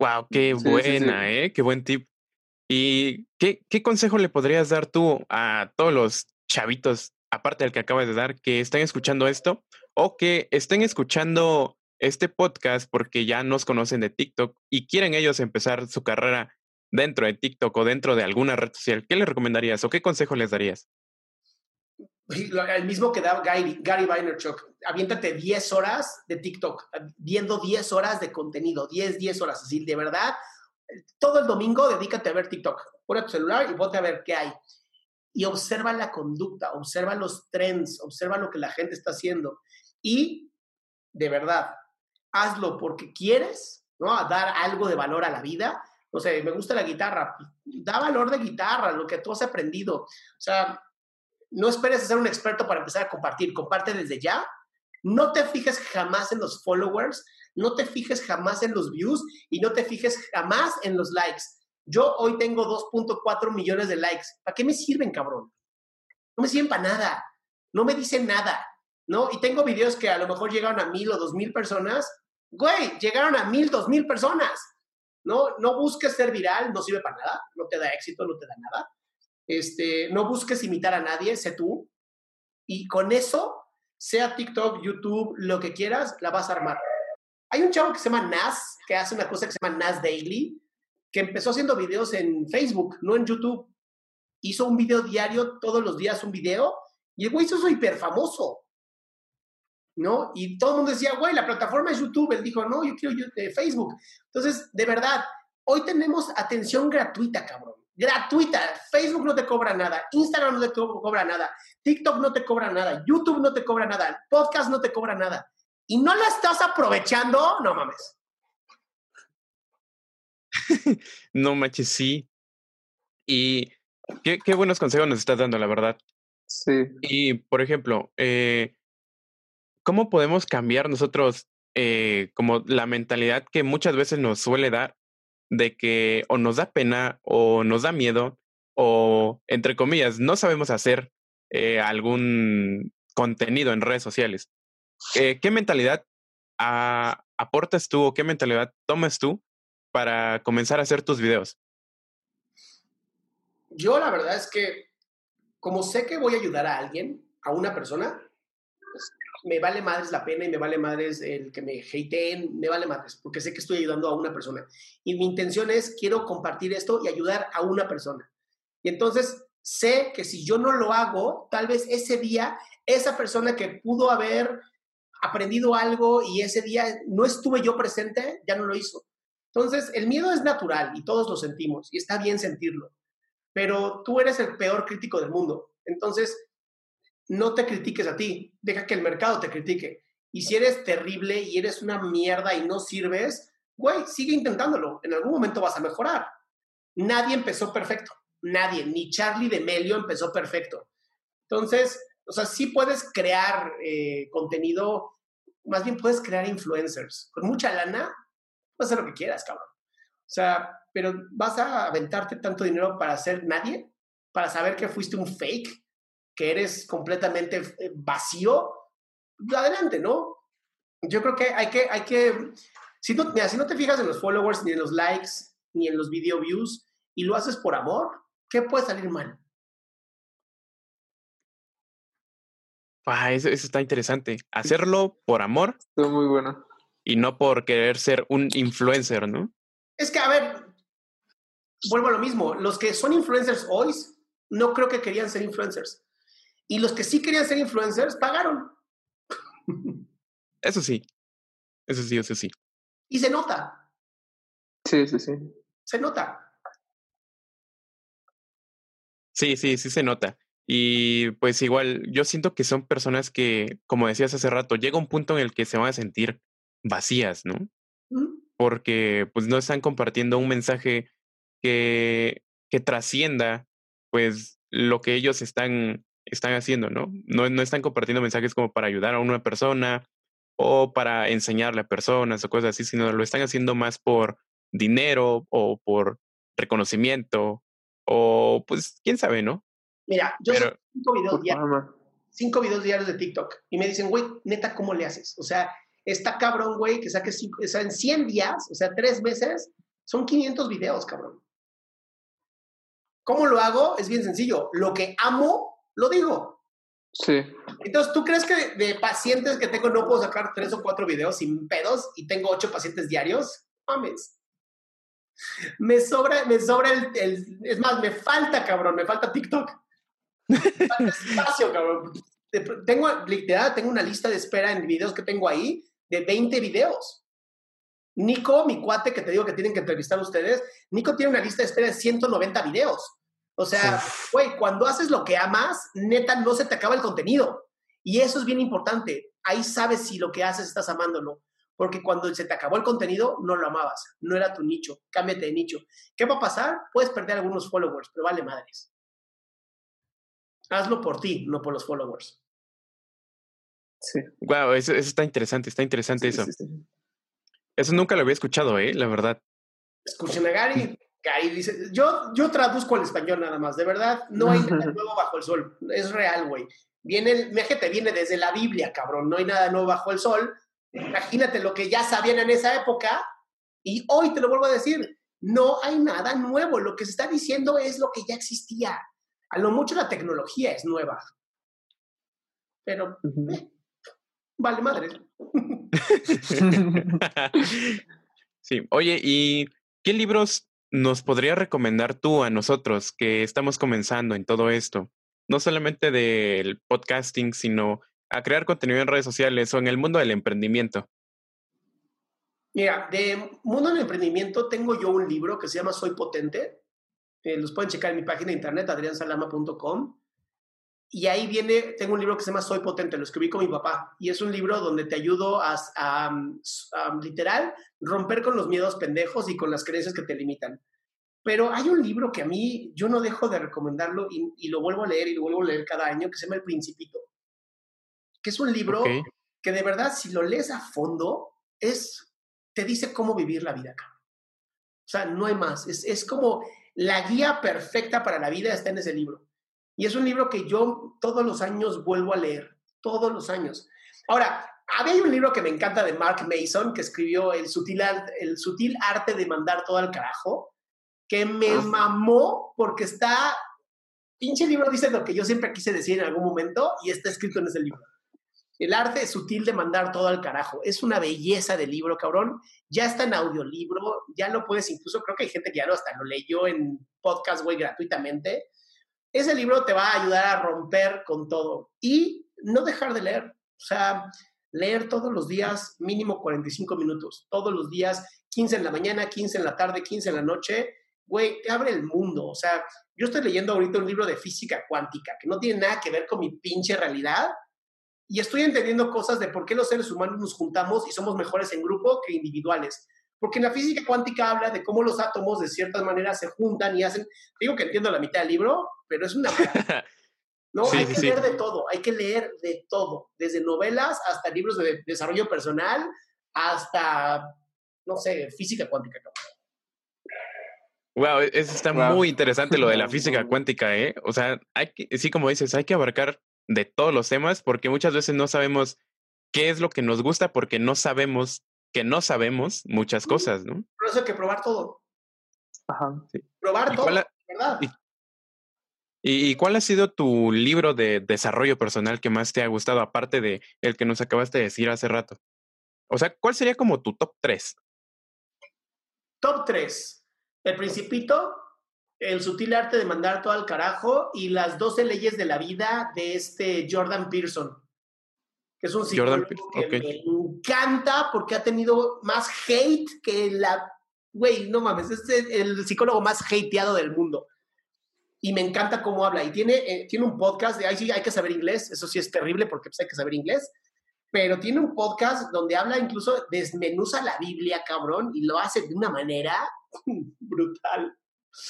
Wow, qué sí, buena, sí, sí. ¿eh? Qué buen tip. ¿Y qué, qué consejo le podrías dar tú a todos los chavitos, aparte del que acabas de dar, que están escuchando esto o que estén escuchando este podcast porque ya nos conocen de TikTok y quieren ellos empezar su carrera dentro de TikTok o dentro de alguna red social? ¿Qué les recomendarías o qué consejo les darías? el mismo que da Gary, Gary Vaynerchuk, aviéntate 10 horas de TikTok, viendo 10 horas de contenido, 10, 10 horas, así, de verdad, todo el domingo dedícate a ver TikTok, pon tu celular y ponte a ver qué hay. Y observa la conducta, observa los trends, observa lo que la gente está haciendo. Y, de verdad, hazlo porque quieres, ¿no? A dar algo de valor a la vida. No sé, me gusta la guitarra, da valor de guitarra, lo que tú has aprendido. O sea, no esperes ser un experto para empezar a compartir, comparte desde ya. No te fijes jamás en los followers, no te fijes jamás en los views y no te fijes jamás en los likes. Yo hoy tengo 2.4 millones de likes. ¿Para qué me sirven, cabrón? No me sirven para nada. No me dicen nada, ¿no? Y tengo videos que a lo mejor llegaron a mil o dos mil personas. Güey, llegaron a mil, dos mil personas. No, no busques ser viral, no sirve para nada, no te da éxito, no te da nada. Este, no busques imitar a nadie, sé tú. Y con eso, sea TikTok, YouTube, lo que quieras, la vas a armar. Hay un chavo que se llama Nas, que hace una cosa que se llama Nas Daily, que empezó haciendo videos en Facebook, no en YouTube. Hizo un video diario, todos los días un video, y el güey se hizo hiper famoso. ¿No? Y todo el mundo decía, güey, la plataforma es YouTube. Él dijo, no, yo quiero eh, Facebook. Entonces, de verdad, hoy tenemos atención gratuita, cabrón. Gratuita. Facebook no te cobra nada. Instagram no te cobra nada. TikTok no te cobra nada. YouTube no te cobra nada. Podcast no te cobra nada. Y no la estás aprovechando, no mames. (laughs) no manches, sí. Y qué, qué, buenos consejos nos estás dando, la verdad. Sí. Y, por ejemplo, eh, ¿cómo podemos cambiar nosotros eh, como la mentalidad que muchas veces nos suele dar de que o nos da pena o nos da miedo o, entre comillas, no sabemos hacer eh, algún contenido en redes sociales? ¿Qué mentalidad aportas tú o qué mentalidad tomas tú para comenzar a hacer tus videos? Yo la verdad es que como sé que voy a ayudar a alguien, a una persona, me vale madres la pena y me vale madres el que me hateen, me vale madres, porque sé que estoy ayudando a una persona. Y mi intención es, quiero compartir esto y ayudar a una persona. Y entonces sé que si yo no lo hago, tal vez ese día, esa persona que pudo haber aprendido algo y ese día no estuve yo presente, ya no lo hizo. Entonces, el miedo es natural y todos lo sentimos y está bien sentirlo, pero tú eres el peor crítico del mundo. Entonces, no te critiques a ti, deja que el mercado te critique. Y si eres terrible y eres una mierda y no sirves, güey, sigue intentándolo. En algún momento vas a mejorar. Nadie empezó perfecto. Nadie, ni Charlie de Melio empezó perfecto. Entonces, o sea, sí puedes crear eh, contenido, más bien puedes crear influencers. Con mucha lana puedes hacer lo que quieras, cabrón. O sea, pero vas a aventarte tanto dinero para ser nadie, para saber que fuiste un fake, que eres completamente eh, vacío, adelante, ¿no? Yo creo que hay que, hay que, si no, si no te fijas en los followers, ni en los likes, ni en los video views, y lo haces por amor, ¿qué puede salir mal? Ah, eso, eso, está interesante. Hacerlo por amor. Está muy bueno y no por querer ser un influencer, ¿no? Es que, a ver, vuelvo a lo mismo. Los que son influencers hoy no creo que querían ser influencers. Y los que sí querían ser influencers pagaron. Eso sí. Eso sí, eso sí. Y se nota. Sí, sí, sí. Se nota. Sí, sí, sí se nota. Y pues igual, yo siento que son personas que, como decías hace rato, llega un punto en el que se van a sentir vacías, ¿no? Porque pues no están compartiendo un mensaje que, que trascienda pues lo que ellos están, están haciendo, ¿no? ¿no? No están compartiendo mensajes como para ayudar a una persona o para enseñarle a personas o cosas así, sino lo están haciendo más por dinero o por reconocimiento o pues quién sabe, ¿no? Mira, yo Pero, cinco videos diarios, cinco videos diarios de TikTok y me dicen, güey, neta, ¿cómo le haces? O sea, Está cabrón, güey, que saque cinco, o sea, en 100 días, o sea, tres meses, son 500 videos, cabrón. ¿Cómo lo hago? Es bien sencillo. Lo que amo, lo digo. Sí. Entonces, ¿tú crees que de pacientes que tengo no puedo sacar tres o cuatro videos sin pedos y tengo ocho pacientes diarios? Mames. Me sobra, me sobra el, es más, me falta, cabrón, me falta TikTok. Me falta espacio, cabrón. Tengo, literal, tengo una lista de espera en videos que tengo ahí de 20 videos. Nico, mi cuate que te digo que tienen que entrevistar a ustedes, Nico tiene una lista de espera de 190 videos. O sea, güey, cuando haces lo que amas, neta, no se te acaba el contenido. Y eso es bien importante. Ahí sabes si lo que haces estás amándolo. Porque cuando se te acabó el contenido, no lo amabas. No era tu nicho. Cámbiate de nicho. ¿Qué va a pasar? Puedes perder algunos followers, pero vale madres. Hazlo por ti, no por los followers. Sí. Wow, eso, está interesante, está interesante eso. eso nunca lo había escuchado, ¿eh? La verdad. Escuchen a Gary. Gary dice, yo, yo traduzco al español nada más, de verdad, no hay nada (laughs) nuevo bajo el sol, es real, güey. Viene, te viene desde la Biblia, cabrón, no hay nada nuevo bajo el sol. Imagínate lo que ya sabían en esa época y hoy te lo vuelvo a decir, no hay nada nuevo, lo que se está diciendo es lo que ya existía. A lo mucho la tecnología es nueva. Pero, eh, vale madre. (laughs) sí, oye, ¿y qué libros nos podrías recomendar tú a nosotros que estamos comenzando en todo esto? No solamente del podcasting, sino a crear contenido en redes sociales o en el mundo del emprendimiento. Mira, de mundo del emprendimiento tengo yo un libro que se llama Soy Potente. Eh, los pueden checar en mi página de internet, adriansalama.com. Y ahí viene, tengo un libro que se llama Soy Potente, lo escribí con mi papá. Y es un libro donde te ayudo a, literal, romper con los miedos pendejos y con las creencias que te limitan. Pero hay un libro que a mí yo no dejo de recomendarlo y, lo vuelvo a leer y lo vuelvo a leer cada año, que se llama El Principito. Que es un libro que de verdad, si lo lees a fondo, es, te dice cómo vivir la vida acá. O sea, no hay más. Es, es como la guía perfecta para la vida está en ese libro. Y es un libro que yo todos los años vuelvo a leer, todos los años. Ahora, había un libro que me encanta de Mark Mason, que escribió El sutil, el sutil arte de mandar todo al carajo, que me ah. mamó porque está, pinche libro dice lo que yo siempre quise decir en algún momento y está escrito en ese libro. El arte sutil de mandar todo al carajo. Es una belleza de libro, cabrón. Ya está en audiolibro, ya lo puedes, incluso creo que hay gente que ya lo hasta lo leyó en podcast, güey, gratuitamente. Ese libro te va a ayudar a romper con todo y no dejar de leer. O sea, leer todos los días, mínimo 45 minutos, todos los días, 15 en la mañana, 15 en la tarde, 15 en la noche, güey, te abre el mundo. O sea, yo estoy leyendo ahorita un libro de física cuántica que no tiene nada que ver con mi pinche realidad y estoy entendiendo cosas de por qué los seres humanos nos juntamos y somos mejores en grupo que individuales. Porque en la física cuántica habla de cómo los átomos de ciertas maneras se juntan y hacen, digo que entiendo la mitad del libro, pero es una... (laughs) No, hay que leer de todo, hay que leer de todo, desde novelas hasta libros de desarrollo personal, hasta, no sé, física cuántica. Wow, eso está muy interesante lo de la (laughs) física cuántica, ¿eh? O sea, hay que, sí, como dices, hay que abarcar de todos los temas porque muchas veces no sabemos qué es lo que nos gusta porque no sabemos que no sabemos muchas cosas, ¿no? Por eso hay que probar todo. Ajá. Sí. Probar todo, ¿verdad? Y, cuál ha sido tu libro de desarrollo personal que más te ha gustado, aparte de el que nos acabaste de decir hace rato? O sea, ¿cuál sería como tu top 3? Top 3. El Principito, El sutil arte de mandar todo al carajo y las 12 leyes de la vida de este Jordan Pearson que es un psicólogo que me encanta porque ha tenido más hate que la... Güey, no mames, es el psicólogo más hateado del mundo. Y me encanta cómo habla. Y tiene, eh, tiene un podcast de, ahí sí hay que saber inglés, eso sí es terrible porque pues, hay que saber inglés, pero tiene un podcast donde habla incluso, desmenuza la Biblia, cabrón, y lo hace de una manera (laughs) brutal.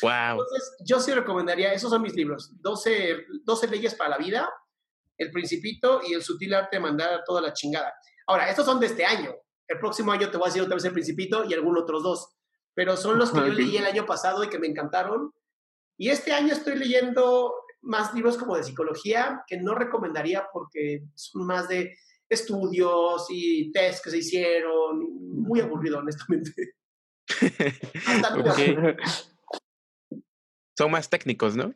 Wow. Entonces, yo sí recomendaría, esos son mis libros, 12, 12 leyes para la vida, el Principito y El Sutil Arte de Mandar a toda la chingada. Ahora, estos son de este año. El próximo año te voy a decir otra vez El Principito y algunos otros dos. Pero son los que yo leí el año pasado y que me encantaron. Y este año estoy leyendo más libros como de psicología que no recomendaría porque son más de estudios y test que se hicieron. Muy aburrido, honestamente. (laughs) Son más técnicos, ¿no?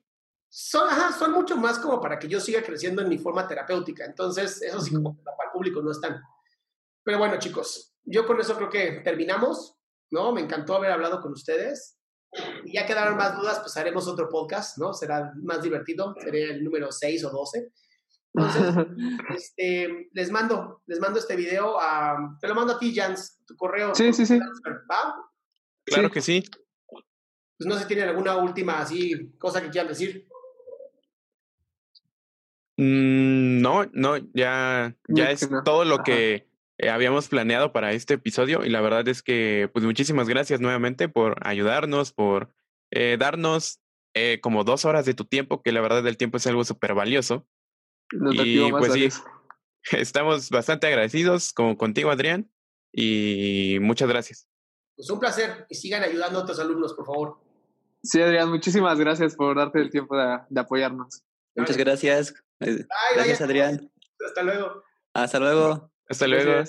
Son, son mucho más como para que yo siga creciendo en mi forma terapéutica. Entonces, eso sí, como para el público no están. Pero bueno, chicos, yo con eso creo que terminamos, ¿no? Me encantó haber hablado con ustedes. Y ya quedaron más dudas, pues haremos otro podcast, ¿no? Será más divertido, sería el número 6 o 12. Entonces, (laughs) este, les mando, les mando este video a, te lo mando a ti, Jans, tu correo. Sí, sí, sí. ¿Va? Claro que sí. Pues no sé si tienen alguna última así cosa que quieran decir. Mm, no, no, ya, ya es todo lo que eh, habíamos planeado para este episodio y la verdad es que, pues muchísimas gracias nuevamente por ayudarnos, por eh, darnos eh, como dos horas de tu tiempo, que la verdad el tiempo es algo súper valioso. y pues sí, (laughs) estamos bastante agradecidos como contigo, Adrián, y muchas gracias. Pues un placer y sigan ayudando a otros alumnos, por favor. Sí, Adrián, muchísimas gracias por darte el tiempo de, apoyarnos. Muchas gracias. Eh, gracias, Adrián. Hasta luego. Hasta luego. Hasta luego.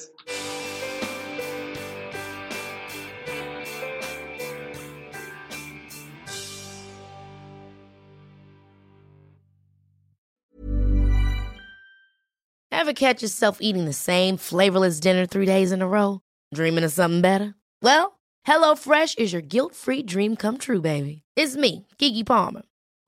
Ever catch yourself eating the same flavorless dinner three days in a row? Dreaming of something better? Well, HelloFresh is your guilt-free dream come true, baby. It's me, Kiki Palmer.